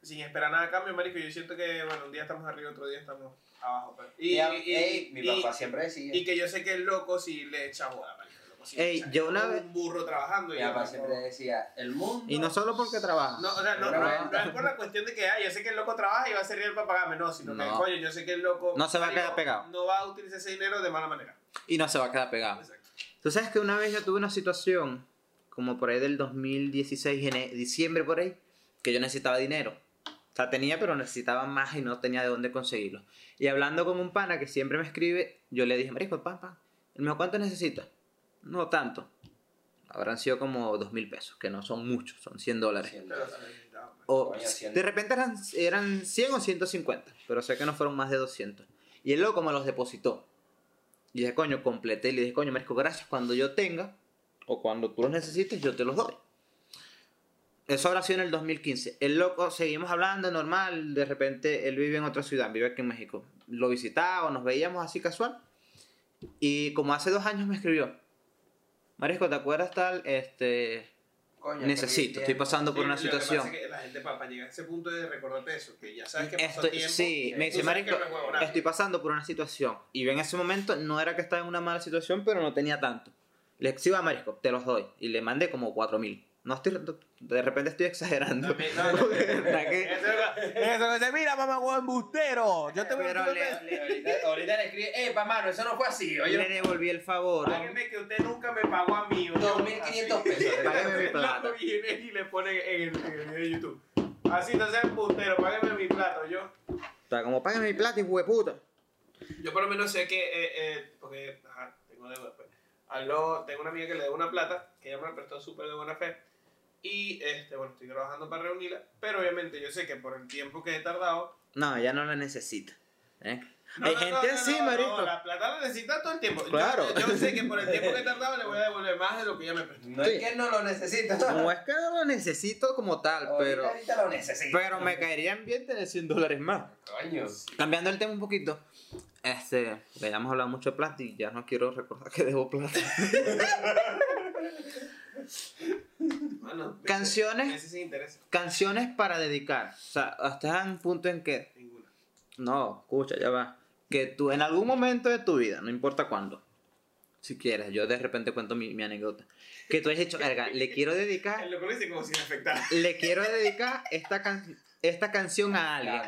sin esperar nada a cambio, marico. Yo siento que, bueno, un día estamos arriba, otro día estamos abajo. pero- Y, mi y- papá siempre decía. y que yo sé que el loco sí le echa bola, marico. Sí Ey, le echa- yo una vez- un burro trabajando. y mi papá siempre decía, el mundo... Y no solo porque trabaja. No, o sea, no, no, es- no es por la cuestión de que, ah, yo sé que el loco trabaja y va a ser real para pagarme, no, sino que, coño, yo sé que el loco... No se va a quedar pegado. No va a utilizar ese dinero de mala manera. Y no se va a quedar pegado. Exacto. Tú sabes que una vez yo tuve una situación, como por ahí del 2016, en diciembre por ahí, que yo necesitaba dinero. O sea, tenía, pero necesitaba más y no tenía de dónde conseguirlo. Y hablando con un pana que siempre me escribe, yo le dije, Marisco, dijo, ¿cuánto necesitas? No tanto. Habrán sido como dos mil pesos, que no son muchos, son 100 dólares. O, Coño, 100. de repente eran, eran 100 o 150, pero sé que no fueron más de 200. Y el loco me los depositó. Y dije, coño, completé. Y le dije, coño, Marisco, gracias. Cuando yo tenga, o cuando tú los necesites, yo te los doy. Eso habrá sido en el 2015. El loco, seguimos hablando normal. De repente, él vive en otra ciudad, vive aquí en México. Lo visitaba, nos veíamos así casual. Y como hace dos años me escribió, Marisco, ¿te acuerdas tal? Este, Coño, necesito, estoy pasando por una lo que pasa situación. es que la gente, para, llegar a ese punto de recordarte eso, que ya sabes que pasó Estoy- tiempo. sí, me dice, huevonada. estoy pasando por una situación. Y en ese momento no era que estaba en una mala situación, pero no tenía tanto. Le exhibo a Marisco, te los doy. Y le mandé como 4000. No estoy, de repente estoy exagerando. No, no. [LAUGHS] ¿Verdad que? Eso dice, mira, mamá, huevo embustero. Yo te voy a Pero le, le- Ahorita, ahorita le escribe, eh, pa' mano, eso no fue así, le oye. devolví el favor. Págueme que usted nunca me pagó a mí. o yo- 2.500 así. pesos. [LAUGHS] Págame mi plata. y le pone en el, en el video de YouTube. Así no seas embustero, págame mi plata. Yo, Está como, págame mi plata, hijo de puta. yo por lo menos sé que, eh, eh, porque, ajá, tengo deuda, pues. Tengo una amiga que le debo una plata, que ella me la prestó súper de buena fe. Y, este, bueno, estoy trabajando para reunirla. Pero obviamente yo sé que por el tiempo que he tardado, No, ya no la necesita. ¿eh? No, Hay no, gente no, así, no, marico. no, la plata la necesita todo el tiempo. Yo- Claro. Yo, sé que por el tiempo que he [LAUGHS] tardado le voy a devolver más de lo que ella me prestó. No Sí. es que no lo necesito. No es que no lo necesito como tal, Ahorita, pero, ahorita lo necesito. pero me caerían bien tener 100 dólares más. Coño. Cambiando el tema un poquito, este, ya hemos hablado mucho de plata y ya no quiero recordar que debo plata. [LAUGHS] Mano, Canciones. Ese sí interesa. Canciones para dedicar. O sea, hasta un punto en que, Ninguna. no, escucha, ya va. Que tú en algún momento de tu vida, no importa cuándo, si quieres, yo de repente cuento mi, mi anécdota, que tú has dicho, verga, le quiero dedicar, [LAUGHS] lo dice como le quiero dedicar esta, can- esta canción a alguien.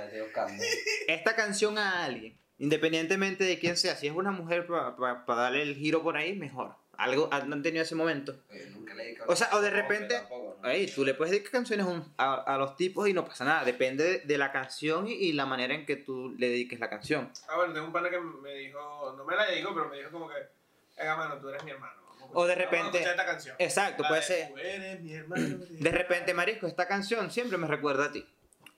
Esta canción a alguien, independientemente de quién sea, si es una mujer para darle el giro por ahí, mejor. Algo han tenido ese momento. Oye, nunca le he dedicado- O sea, o de repente- tampoco, ¿no? Ahí, tú le puedes dedicar canciones a un- a, a los tipos y no pasa nada. Depende de, de la canción y, y la manera en que tú le dediques la canción. Ah, bueno, tengo un pana que me dijo, no me la dijo, pero me dijo como que, venga, mano, tú eres mi hermano. Vamos a O de repente- esta canción. Exacto, La puede de, ser. Tú eres mi hermano. De repente, Marisco, esta canción siempre me recuerda a ti.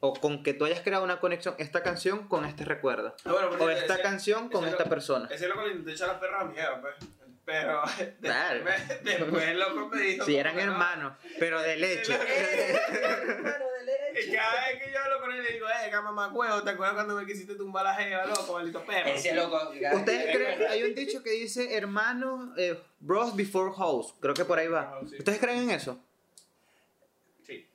O con que tú hayas creado una conexión, esta canción con este recuerdo. Ah, bueno, O esta ese- canción con ese esta lo- persona. Ese loco le intentó echar las perras a mi jeva, pues. Pero [LAUGHS] Claro. después, después el loco me dijo. Si como eran no. hermanos, pero de [LAUGHS] leche. Hermano de Y leche. cada vez que yo hablo con él le digo, eh, mamá huevo, ¿te acuerdas cuando me quisiste tumbar la jeva, loco, maldito perro? Ese loco. ¿Ustedes creen? Hay un dicho que dice [LAUGHS] hermanos, eh, bros before hoes. Creo que por ahí va. Sí. ¿Ustedes creen en eso? Sí.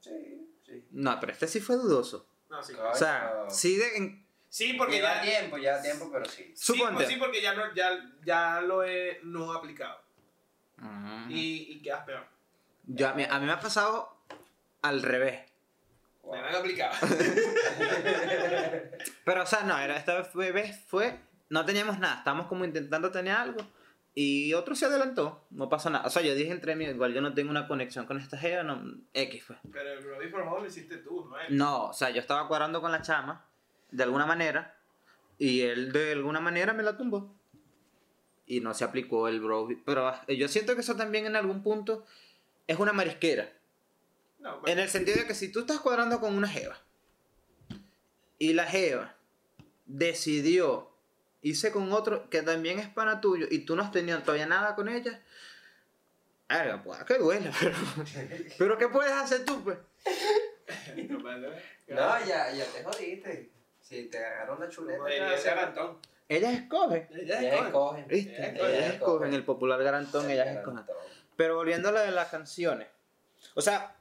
Sí, sí. No, pero este sí fue dudoso. No, sí. O sea, sí de... en- Sí, porque Lleva ya. tiempo, lleva tiempo, pero sí. Sí, Suponte. pues sí, porque ya, no, ya, ya lo he no aplicado. Mm. Y, y quedas peor. Yo, a, mí, a mí me ha pasado al revés. Wow. Me lo han aplicado. [LAUGHS] Pero, o sea, no, era, esta vez fue. No teníamos nada, estábamos como intentando tener algo. Y otro se adelantó, no pasa nada. O sea, yo dije entre mí, igual yo no tengo una conexión con esta jeva, no, X fue. Pero el Brody for Home lo hiciste tú, ¿no? él. No, o sea, yo estaba cuadrando con la chama, de alguna manera, y él de alguna manera me la tumbó. Y no se aplicó el bro. Pero ah, yo siento que eso también en algún punto es una marisquera. No, En el sentido de que si tú estás cuadrando con una jeva y la jeva decidió irse con otro que también es pana tuyo y tú no has tenido todavía nada con ella, verga, pues que duele, [LAUGHS] pero, pero ¿qué puedes hacer tú, pues? [LAUGHS] No, ya, ya te jodiste. Si te agarraron la chuleta. Como ya diría ese se- garantón. Ellas escogen, Ella Ellas es escogen. ¿viste? Ellas Ellas escogen. escogen, el popular garantón, El ellas escogen. Pero volviendo a lo de las canciones. O sea,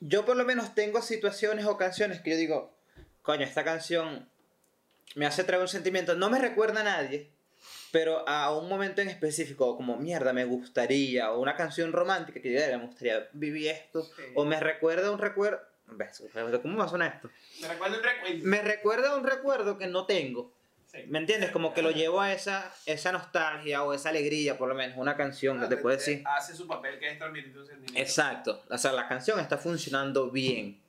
yo por lo menos tengo situaciones o canciones que yo digo, coño, esta canción me hace traer un sentimiento. No me recuerda a nadie, pero a un momento en específico, como mierda, me gustaría, o una canción romántica que yo me gustaría vivir esto, Sí. o me recuerda un recuerdo. ¿Cómo me suena esto? Me recuerda un recuento. Me recuerda un recuerdo que no tengo. Sí. ¿Me entiendes? Como que lo llevo a esa, esa nostalgia o esa alegría, por lo menos, una canción que te puede decir. Hace su papel que es transmitir un sentimiento. Exacto. O sea, la canción está funcionando bien.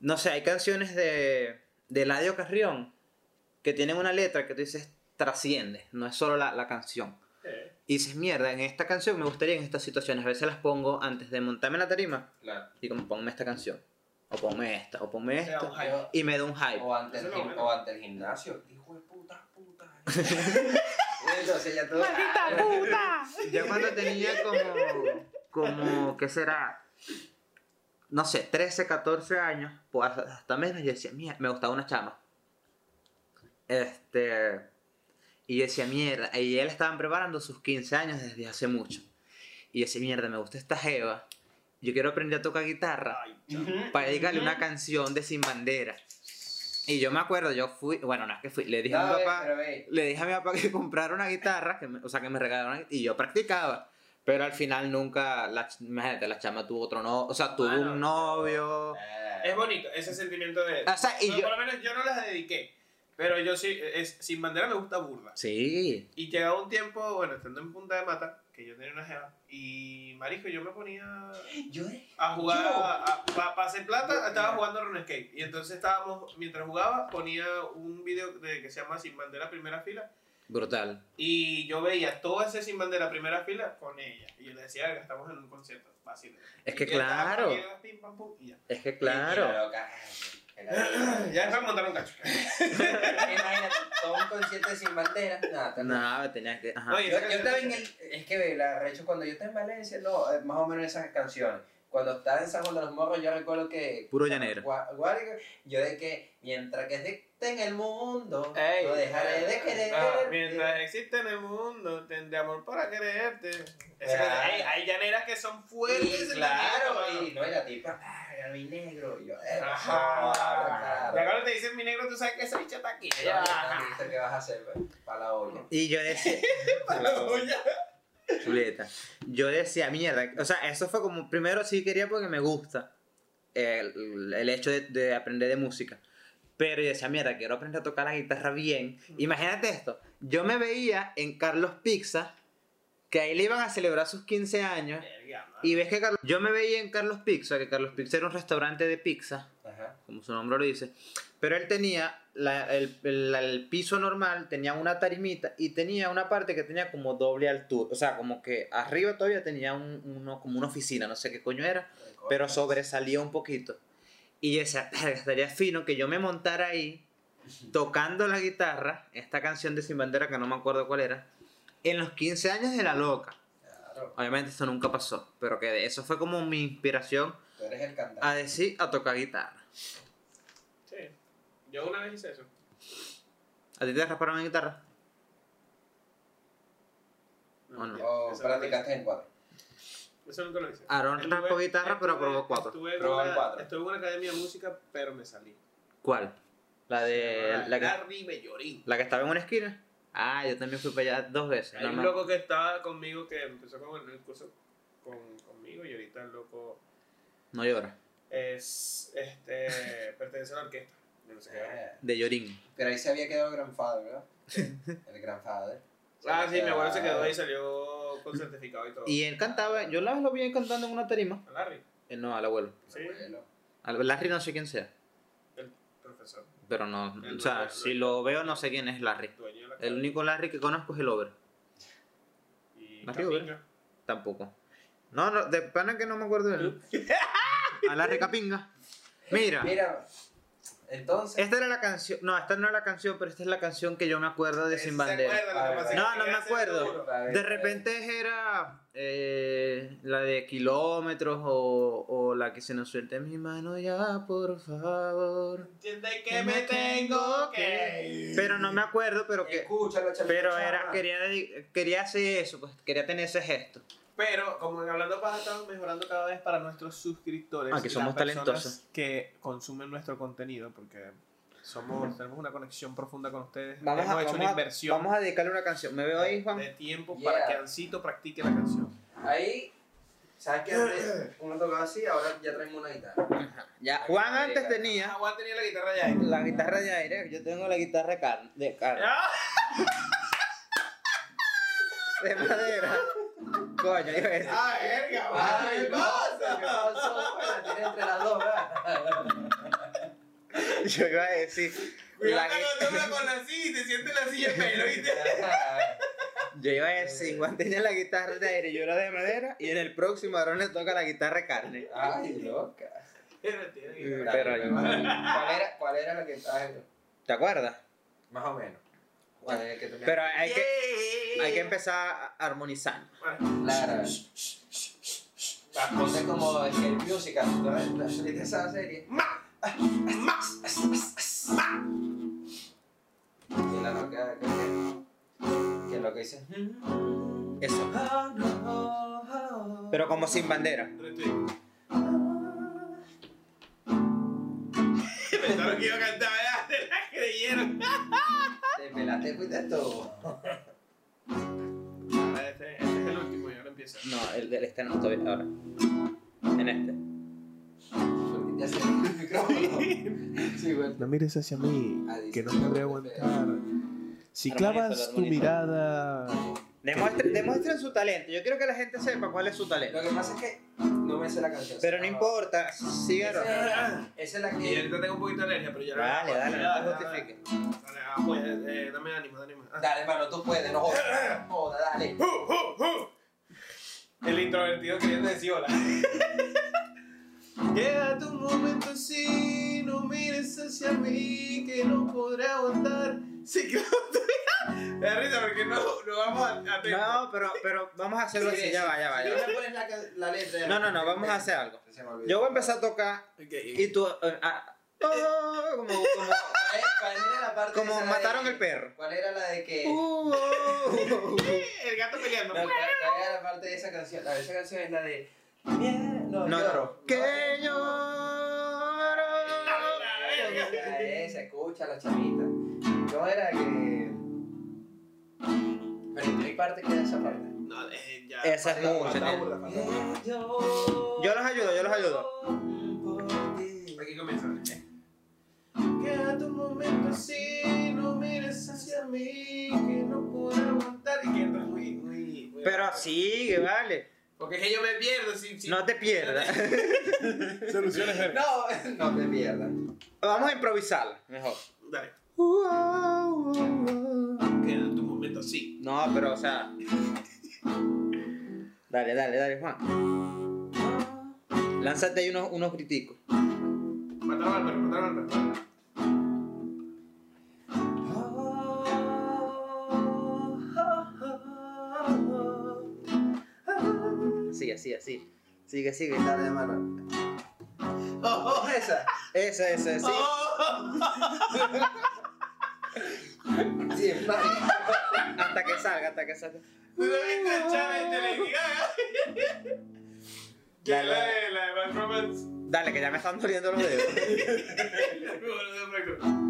No sé, hay canciones de, de Eladio Carrión que tienen una letra que tú dices trasciende, no es solo la, la canción. Sí. Y dices, mierda, en esta canción me gustaría en estas situaciones. A veces las pongo antes de montarme en la tarima Claro. y como ponme esta canción, o ponme esta, o ponme esta, hype. y me da un hype. O ante, el, o ante gimnasio. Hijo de puta, puta. [LAUGHS] Entonces ya tú. [LAUGHS] Yo cuando tenía como, como, ¿qué será? No sé, 13, 14 años, pues hasta menos, yo decía, mierda, me gustaba una chama. Este, y yo decía, mierda, y él estaban preparando sus 15 años desde hace mucho. Y yo decía, mierda, me gusta esta jeva, yo quiero aprender a tocar guitarra Ay, para dedicarle una canción de Sin Bandera. Y yo me acuerdo, yo fui, bueno, no es que fui, le dije a mi No, ve, papá, pero ve. le dije a mi papá que [LAUGHS] comprara una guitarra, que me- o sea, que me regalaron y yo practicaba. Pero al final nunca, la, imagínate, la chama tuvo otro no, o sea, tuvo Bueno, un novio. Es bonito ese sentimiento de. O sea, y No, yo- Por lo menos yo no las dediqué. Pero yo sí, es, sin bandera me gusta burla. Sí. Y llegaba un tiempo, bueno, estando en Punta de Mata, que yo tenía una jeva, y marisco, yo me ponía Yo a jugar, Yo. para hacer plata, Yo, estaba jugando RuneScape. Y entonces estábamos, mientras jugaba, ponía un video de, que se llama Sin Bandera Primera Fila. Brutal. Y yo veía todo ese Sin Bandera Primera Fila con ella. Y yo le decía, "Verga, estamos en un concierto, fácil. Es que Y ya estaba, claro. llega, pim, pam, pum, y ya. Es que claro. [CLEARS THROAT] Ya después montaron un cacho. [LAUGHS] Imagínate, todo un concierto de sin bandera. Nada, te- No, tenías que. Ajá. No, y Yo, esa yo canción estaba en está el. Es que la recho cuando yo estaba en Valencia, no, eh, más o menos esas canciones. Cuando estaba en San Juan de los Morros, yo recuerdo que. Puro llanero. Guárico, Yo de que mientras que existe en el mundo, Ey, no dejaré de querer. Ah, mientras existe en el mundo, tendré amor para quererte. Ah. ey, hay llaneras que son fuertes. Y claro, y no era tipa, ah, mi negro. Y yo, eh, Ajá. claro. Y ahora te dicen mi negro, tú sabes que esa bicha está aquí. Ya, ¿Qué vas a hacer, Para la olla. Y yo decía. [LAUGHS] Chuleta. Yo decía, mierda. O sea, eso fue como. Primero sí quería porque me gusta el, el hecho de, de aprender de música. Pero yo decía, mierda, quiero aprender a tocar la guitarra bien. Imagínate esto. Yo me veía en Carlos Pizza, que ahí le iban a celebrar sus 15 años. Y ves que Carlos. Yo me veía en Carlos Pizza, que Carlos Pizza era un restaurante de pizza, Ajá. como su nombre lo dice. Pero él tenía la- el, el- el piso normal, tenía una tarimita y tenía una parte que tenía como doble altura. O sea, como que arriba todavía tenía un- uno, como una oficina, no sé qué coño era, pero sobresalía un poquito. Y yo decía, "Verga, estaría fino que yo me montara ahí tocando la guitarra, esta canción de Sin Bandera que no me acuerdo cuál era, en los 15 años de La Loca. Obviamente esto nunca pasó, pero que eso fue como mi inspiración tú eres el cantante. a decir, a tocar guitarra. Sí. Yo una vez hice eso. ¿A ti te rasparon en guitarra? No, ¿O no? o eso practicaste en cuatro. Eso nunca lo hice. Aaron Estuve- raspó guitarra, pero cuatro. Estuve Probó una, cuatro. estuve en una academia de música, pero me salí. ¿Cuál? La de. La que, Larry Bellorín. la que estaba en una esquina. Ah, yo también fui para allá dos veces. Hay un loco que estaba conmigo que empezó con el curso con, conmigo y ahorita el loco No llora. es este [LAUGHS] pertenece a la orquesta. No sé qué. Ah, De Llorín. Pero ahí se había quedado el Grandfather, ¿verdad? El Grandfather. Ah, sí, mi abuelo se quedó ahí y salió con certificado y todo. Y él cantaba, yo la vez lo vi cantando en una tarima. ¿A Larry? Eh, no, al abuelo. Sí, Al Larry no sé quién sea. el profesor. Pero no, El o sea, dueño- si lo veo no sé quién es Larry. Dueño de la El único Larry que conozco es el Over. Y Larry Capinga. Tampoco. No, no, de pana que no me acuerdo de él. [LAUGHS] A Larry Capinga. Mira, Mira, entonces. esta era la canción. No, esta no era la canción, pero esta es la canción que yo me acuerdo de Sin se Bandera. no, no me acuerdo. De repente era eh, la de kilómetros o, o la que se nos suelte mi mano ya, por favor. Entiende que me tengo que ir. Pero no me acuerdo, pero que. Chama- Pero era, quería, quería hacer eso, pues quería tener ese gesto. Pero, como en Hablando Paja estamos mejorando cada vez para nuestros suscriptores. Ah, que y somos talentosos. Que consumen nuestro contenido, porque somos, tenemos una conexión profunda con ustedes. Vamos Hemos a, hecho vamos, una a, inversión vamos a dedicarle una canción. ¿Me veo ahí, Juan? de tiempo Yeah. para que Ancito practique la canción. Ahí, ¿sabes qué? Antes uno tocaba así, ahora ya traemos una guitarra. Ya, Juan antes tenía Ah, Juan tenía la guitarra ya. ahí. la guitarra de aire, yo tengo la guitarra de carne, de, carne, Ah, de madera. Coño, a decir. ¡Ah, verga! Ay, ¿Qué no, ¿qué pasa? pasó? La tiene entre las dos, ¿verdad? [LAUGHS] Yo iba a decir. Cuidado la no con la silla y te sientes la silla en pelo, ¿viste? yo iba a decir, Juan tenía la guitarra de aire, yo la de madera, y en el próximo ahora le toca la guitarra de carne. Ay, loca. Pero Dale, yo- ¿cuál, era, ¿Cuál era la que estaba ¿Te acuerdas? Más o menos. ¿Cuál era el que? Pero hay que, hay que empezar a armonizar. Claro. Ponte como el el musical. ¿No ¿Viste esa serie? Y la loca que, que, que lo que dice. Eso. Pero como sin bandera. Pensaron que iba a cantar, ¿verdad? Se la creyeron. Te pelaste, fuiste todo. [LAUGHS] Ahora Este, este es el último y ahora empieza. No, el del este no todavía ahora. En este. Ya se el micrófono. [LAUGHS] Sí, bueno. No mires hacia mí, Ah, que no podré aguantar. Si clavas tu mirada. Demuestren, demuestren su talento. Yo quiero que la gente sepa cuál es su Lo talento. que pasa es que no me sé la canción. Pero no importa, síganos. Esa esa es la Y que. ahorita tengo un poquito de alergia, pero ya lo Dale, dale, no te Dale, justifiques. Dale, ah, eh, dame ánimo, dame ánimo. Ah. Dale, hermano, tú puedes, no jodas. Joda, dale. El introvertido queriendo decir hola. [LAUGHS] Quédate un momento así, no mires hacia mí, que no podré aguantar. Sí, claro, Me da risa porque no, no vamos a, a. No, pero, pero vamos a hacerlo así. Ya va, ya va, ya no va. me pones la, la letra. No, no, no, vamos a hacer algo. Yo voy a empezar a tocar y tú. eh, ah, oh, como, como, ¿Cuál cuál era la parte como esa de- mataron el perro. ¿Cuál era la de que.? Uh, oh, oh, oh. [LAUGHS] El gato peleando. No, ¿cuál, cuál era la parte de esa canción? La de esa canción es la de. No, No, lloro. que lloro. La esa, escucha la chamita. ¿Cómo era que.? Pero ¿en qué parte queda esa parte? No, eh, ya. Esa es burda. Yo los ayudo, yo los ayudo. Aquí comienza. Quédate un momento así, no mires hacia mí, que no puedo aguantar. Y que entra muy, muy. Pero sigue, vale. Porque es que yo me pierdo si. si No te pierdas. [LAUGHS] Soluciones. No, no te pierdas. Vamos a improvisarla, mejor. Dale. No, pero o sea. Dale, dale, dale, Juan. Lánzate ahí unos, unos criticos. Mataron al perro, mataron al perro. Así, así, así. Sigue, sigue. Dale, hermano. Oh, oh, esa. Esa, esa, sí. Sí, hermano. Hasta que salga, hasta que salga. ¿Tú no viste el challenge de Lady Gaga? Que la dale. de la de Bad Romance. Dale, que ya me están doliendo los dedos. [LAUGHS]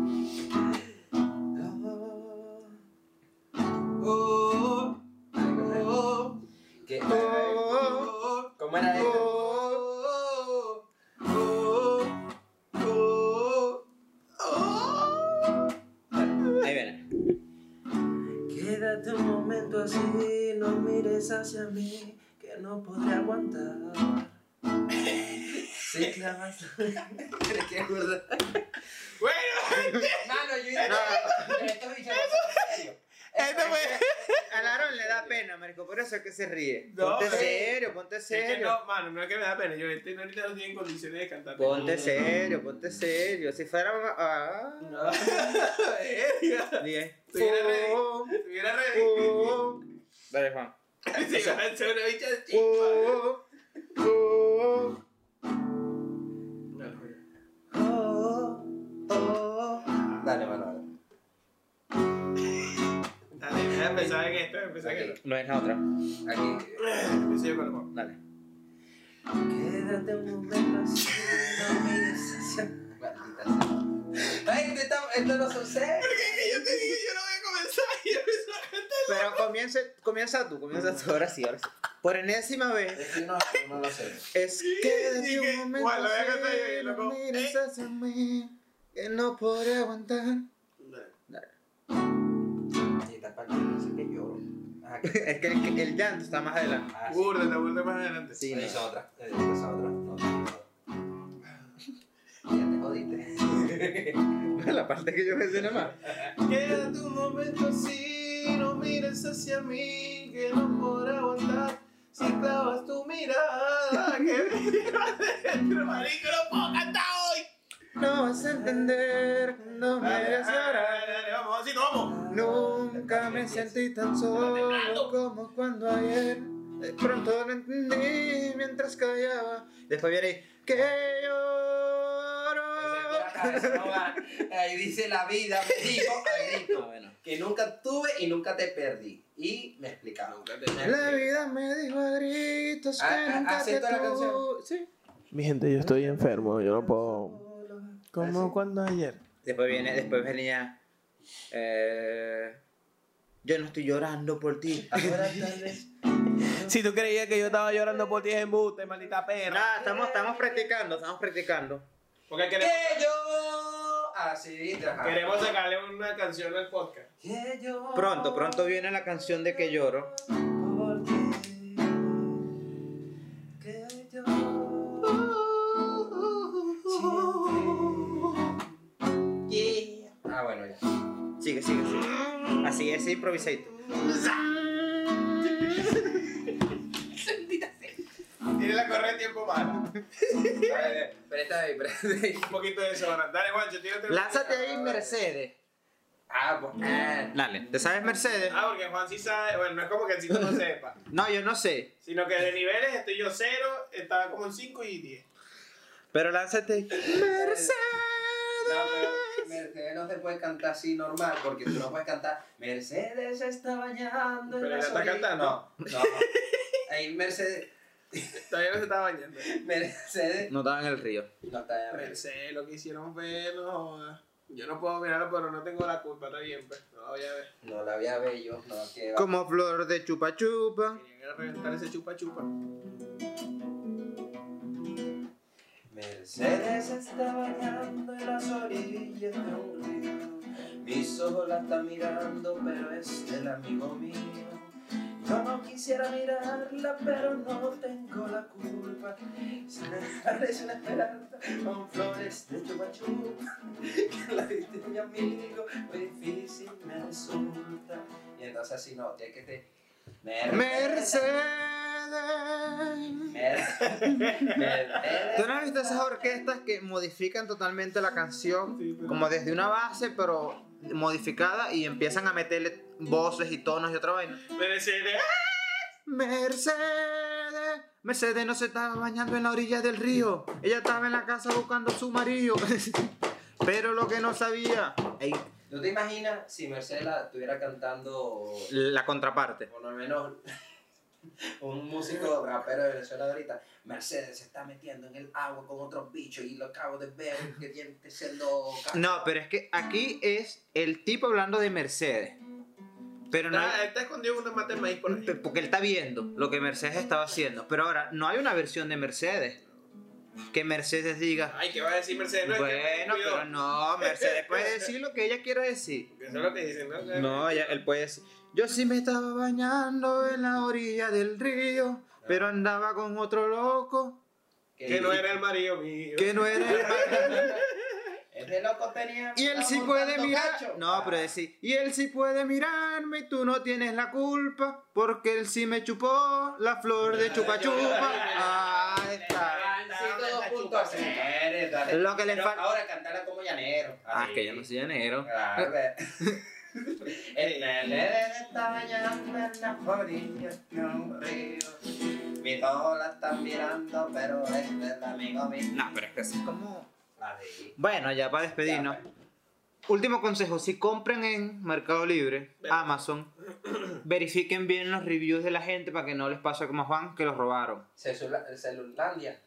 que no podré aguantar. Sí, clavas. Tienes que. Bueno, Mano, yo hice. No, esto bicho no serio. Esto fue. Al Aaron le da pena, marico, por eso es que se ríe. Ponte serio, ponte serio. Es que no, mano, no es que me da pena. Yo este, ahorita no estoy en condiciones de cantar. Ponte serio, ponte serio. Si fuera. Ah. No. [LAUGHS] Bien. Estuviera ready. Estuviera ready. Vale, Juan. Si van a hacer una bicha de chispa. Oh, oh, Oh, oh. Dale, mano. dale. Dale, voy a empezar en esto, voy a empezar en esto. No es la otra. Aquí. Empecé yo con el. Dale. Quédate un momento así, no mires hacia... Maldita sea. Ay, esto, no sucede. Que yo te dije, yo no voy a comenzar y empezó a cantar. Pero comienza, comienza tú, comienza tú. Ahora sí, ahora sí. Por enésima vez. Es que no, no lo sé. Es que de un que, momento lo voy a cantar yo, así, y no loco, mires ¿eh? hacia mí, que no podré aguantar. Y está para que dice que lloro. Ah, [LAUGHS] que... Es que el, el llanto está más adelante. Ah, sí. Más adelante. Sí, Esa no. es otra. Esa es otra. No, no, no. Ya te jodiste. [LAUGHS] [LAUGHS] La parte que yo me sé nada más. Quédate un momento así, no mires hacia mí, que no podré aguantar. Si clavas tu mirada, que me lleva dentro, marico, no puedo cantar hoy. No vas a entender, no me Dale, hagas llorar. dale, vamos, así, vamos. Nunca me sentí tan solo como cuando ayer. De pronto lo entendí mientras callaba. Después viene que lloro. Ese no va. Ahí dice la vida, me dijo a Ah, grito bueno. que nunca tuve y nunca te perdí. Y me explicaron. La vida me dijo a gritos que Ah, ah, nunca te ¿acepto la canción? tuve. Sí. Mi gente, yo estoy enfermo, yo no puedo. Como cuando ayer. Después viene, después venía. Eh, yo no estoy llorando por ti. [LAUGHS] Ahora. Si tú creías que yo estaba llorando por ti es embuste, maldita perra. Nada, estamos, estamos practicando, estamos practicando. Porque queremos, Que yo. Así, ajá. queremos sacarle una canción al podcast. Que yo. Pronto, pronto viene la canción de que lloro. Por ti. Que yo. Yeah. Ah, bueno, ya. Sigue, sigue, sigue. Así es, improvisado. Tiene la correa de tiempo ver, [LAUGHS] Presta ahí, presta ahí. [LAUGHS] Un poquito de desodorante. Dale, Juancho, tírate. Lánzate ahí, Mercedes. Ah, pues. ah. Dale, ¿te sabes Mercedes? Ah, porque Juan sí sabe. Bueno, no es como que el no sepa. [LAUGHS] No, yo no sé. Sino que de niveles estoy yo cero, estaba como en 5 y 10. Pero lánzate. Mercedes. No, pero Mercedes no se puede cantar así normal, porque tú no puedes cantar Mercedes se está bañando en Pero la ella está orilla". cantando. No, no. Ahí Mercedes, Todavía no se está bañando. [LAUGHS] Mercedes No estaba en el río. no está de arriba. Pensé, lo que hicieron fue, no. Yo no puedo mirarlo, pero no tengo la culpa, está bien, pues. No la voy a ver. No la había bello, no, que va. Como flor de chupa chupa. Querían reventar ese chupa chupa. Mercedes está bañando en las orillas de un río. Mis ojos la están mirando, pero es del amigo mío. Yo no quisiera mirarla, pero no tengo la culpa. Se me parece una esperanza con flores de chupa chupa. Que la viste mi amigo, muy difícil me resulta. Y entonces así no, tiene que te... Mercedes. Mercedes. ¿Tú no has visto esas orquestas que modifican totalmente la canción? Como desde una base, pero modificada y empiezan a meterle voces y tonos y otra vaina. Mercedes. Mercedes. Mercedes no se estaba bañando en la orilla del río. Ella estaba en la casa buscando a su marido. [LAUGHS] Pero lo que no sabía. ey, ¿No te imaginas si Mercedes la estuviera cantando la contraparte. por lo menos [LAUGHS] un músico rapero de Venezuela de ahorita? Mercedes se está metiendo en el agua con otros bichos y lo acabo de ver que tiene siendo... No, pero es que aquí es el tipo hablando de Mercedes. Pero no Está, hay- está escondido una mata de maíz por ahí. porque él está viendo lo que Mercedes estaba haciendo. Pero ahora, no hay una versión de Mercedes. Que Mercedes diga, Ay, ¿qué va a decir Mercedes? No, que bueno, pero no, Mercedes puede decir lo que ella quiera decir. Eso es lo que dicen, ¿no? No, ella- él puede decir, yo sí me estaba bañando en la orilla del río, pero andaba con otro loco. Que no era el marido mío. Que no eres [LAUGHS] Es de loco tenía. Y él sí puede mirar. cacho. No, Ah, pero decir, y él sí puede mirarme y tú no tienes la culpa. Porque él sí me chupó la flor de chupa chupa. Ahí está. Gancito 2.5. Eres, dale. Lo que le falta- Ahora cantarla como llanero. Ah, es que yo no soy llanero. Claro. El nene está bañando en las orillas de un río. Mi todos la están mirando, pero este es el amigo mío. No, pero es que así como. Bueno, ya para despedirnos. Último consejo, si compran en Mercado Libre, Amazon, verifiquen bien los reviews de la gente para que no les pase como a Juan que los robaron. Celula- Celulandia.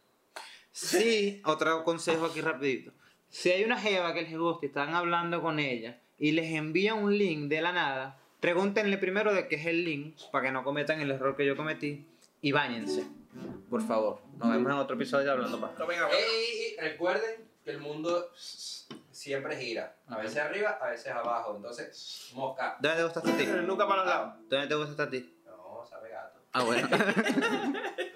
Sí, otro consejo aquí rapidito. Si hay una jeva que les gusta y están hablando con ella y les envía un link de la nada, pregúntenle primero de qué es el link para que no cometan el error que yo cometí y báñense. Por favor. Nos vemos en otro episodio de Hablando Paja. Tomen agua. Y recuerden que el mundo siempre gira. A veces arriba, a veces abajo. Entonces, mosca. ¿Dónde te gusta a ti? Nunca para los lados. ¿Dónde te gusta a ti? No, sabe gato. Ah, bueno. [LAUGHS]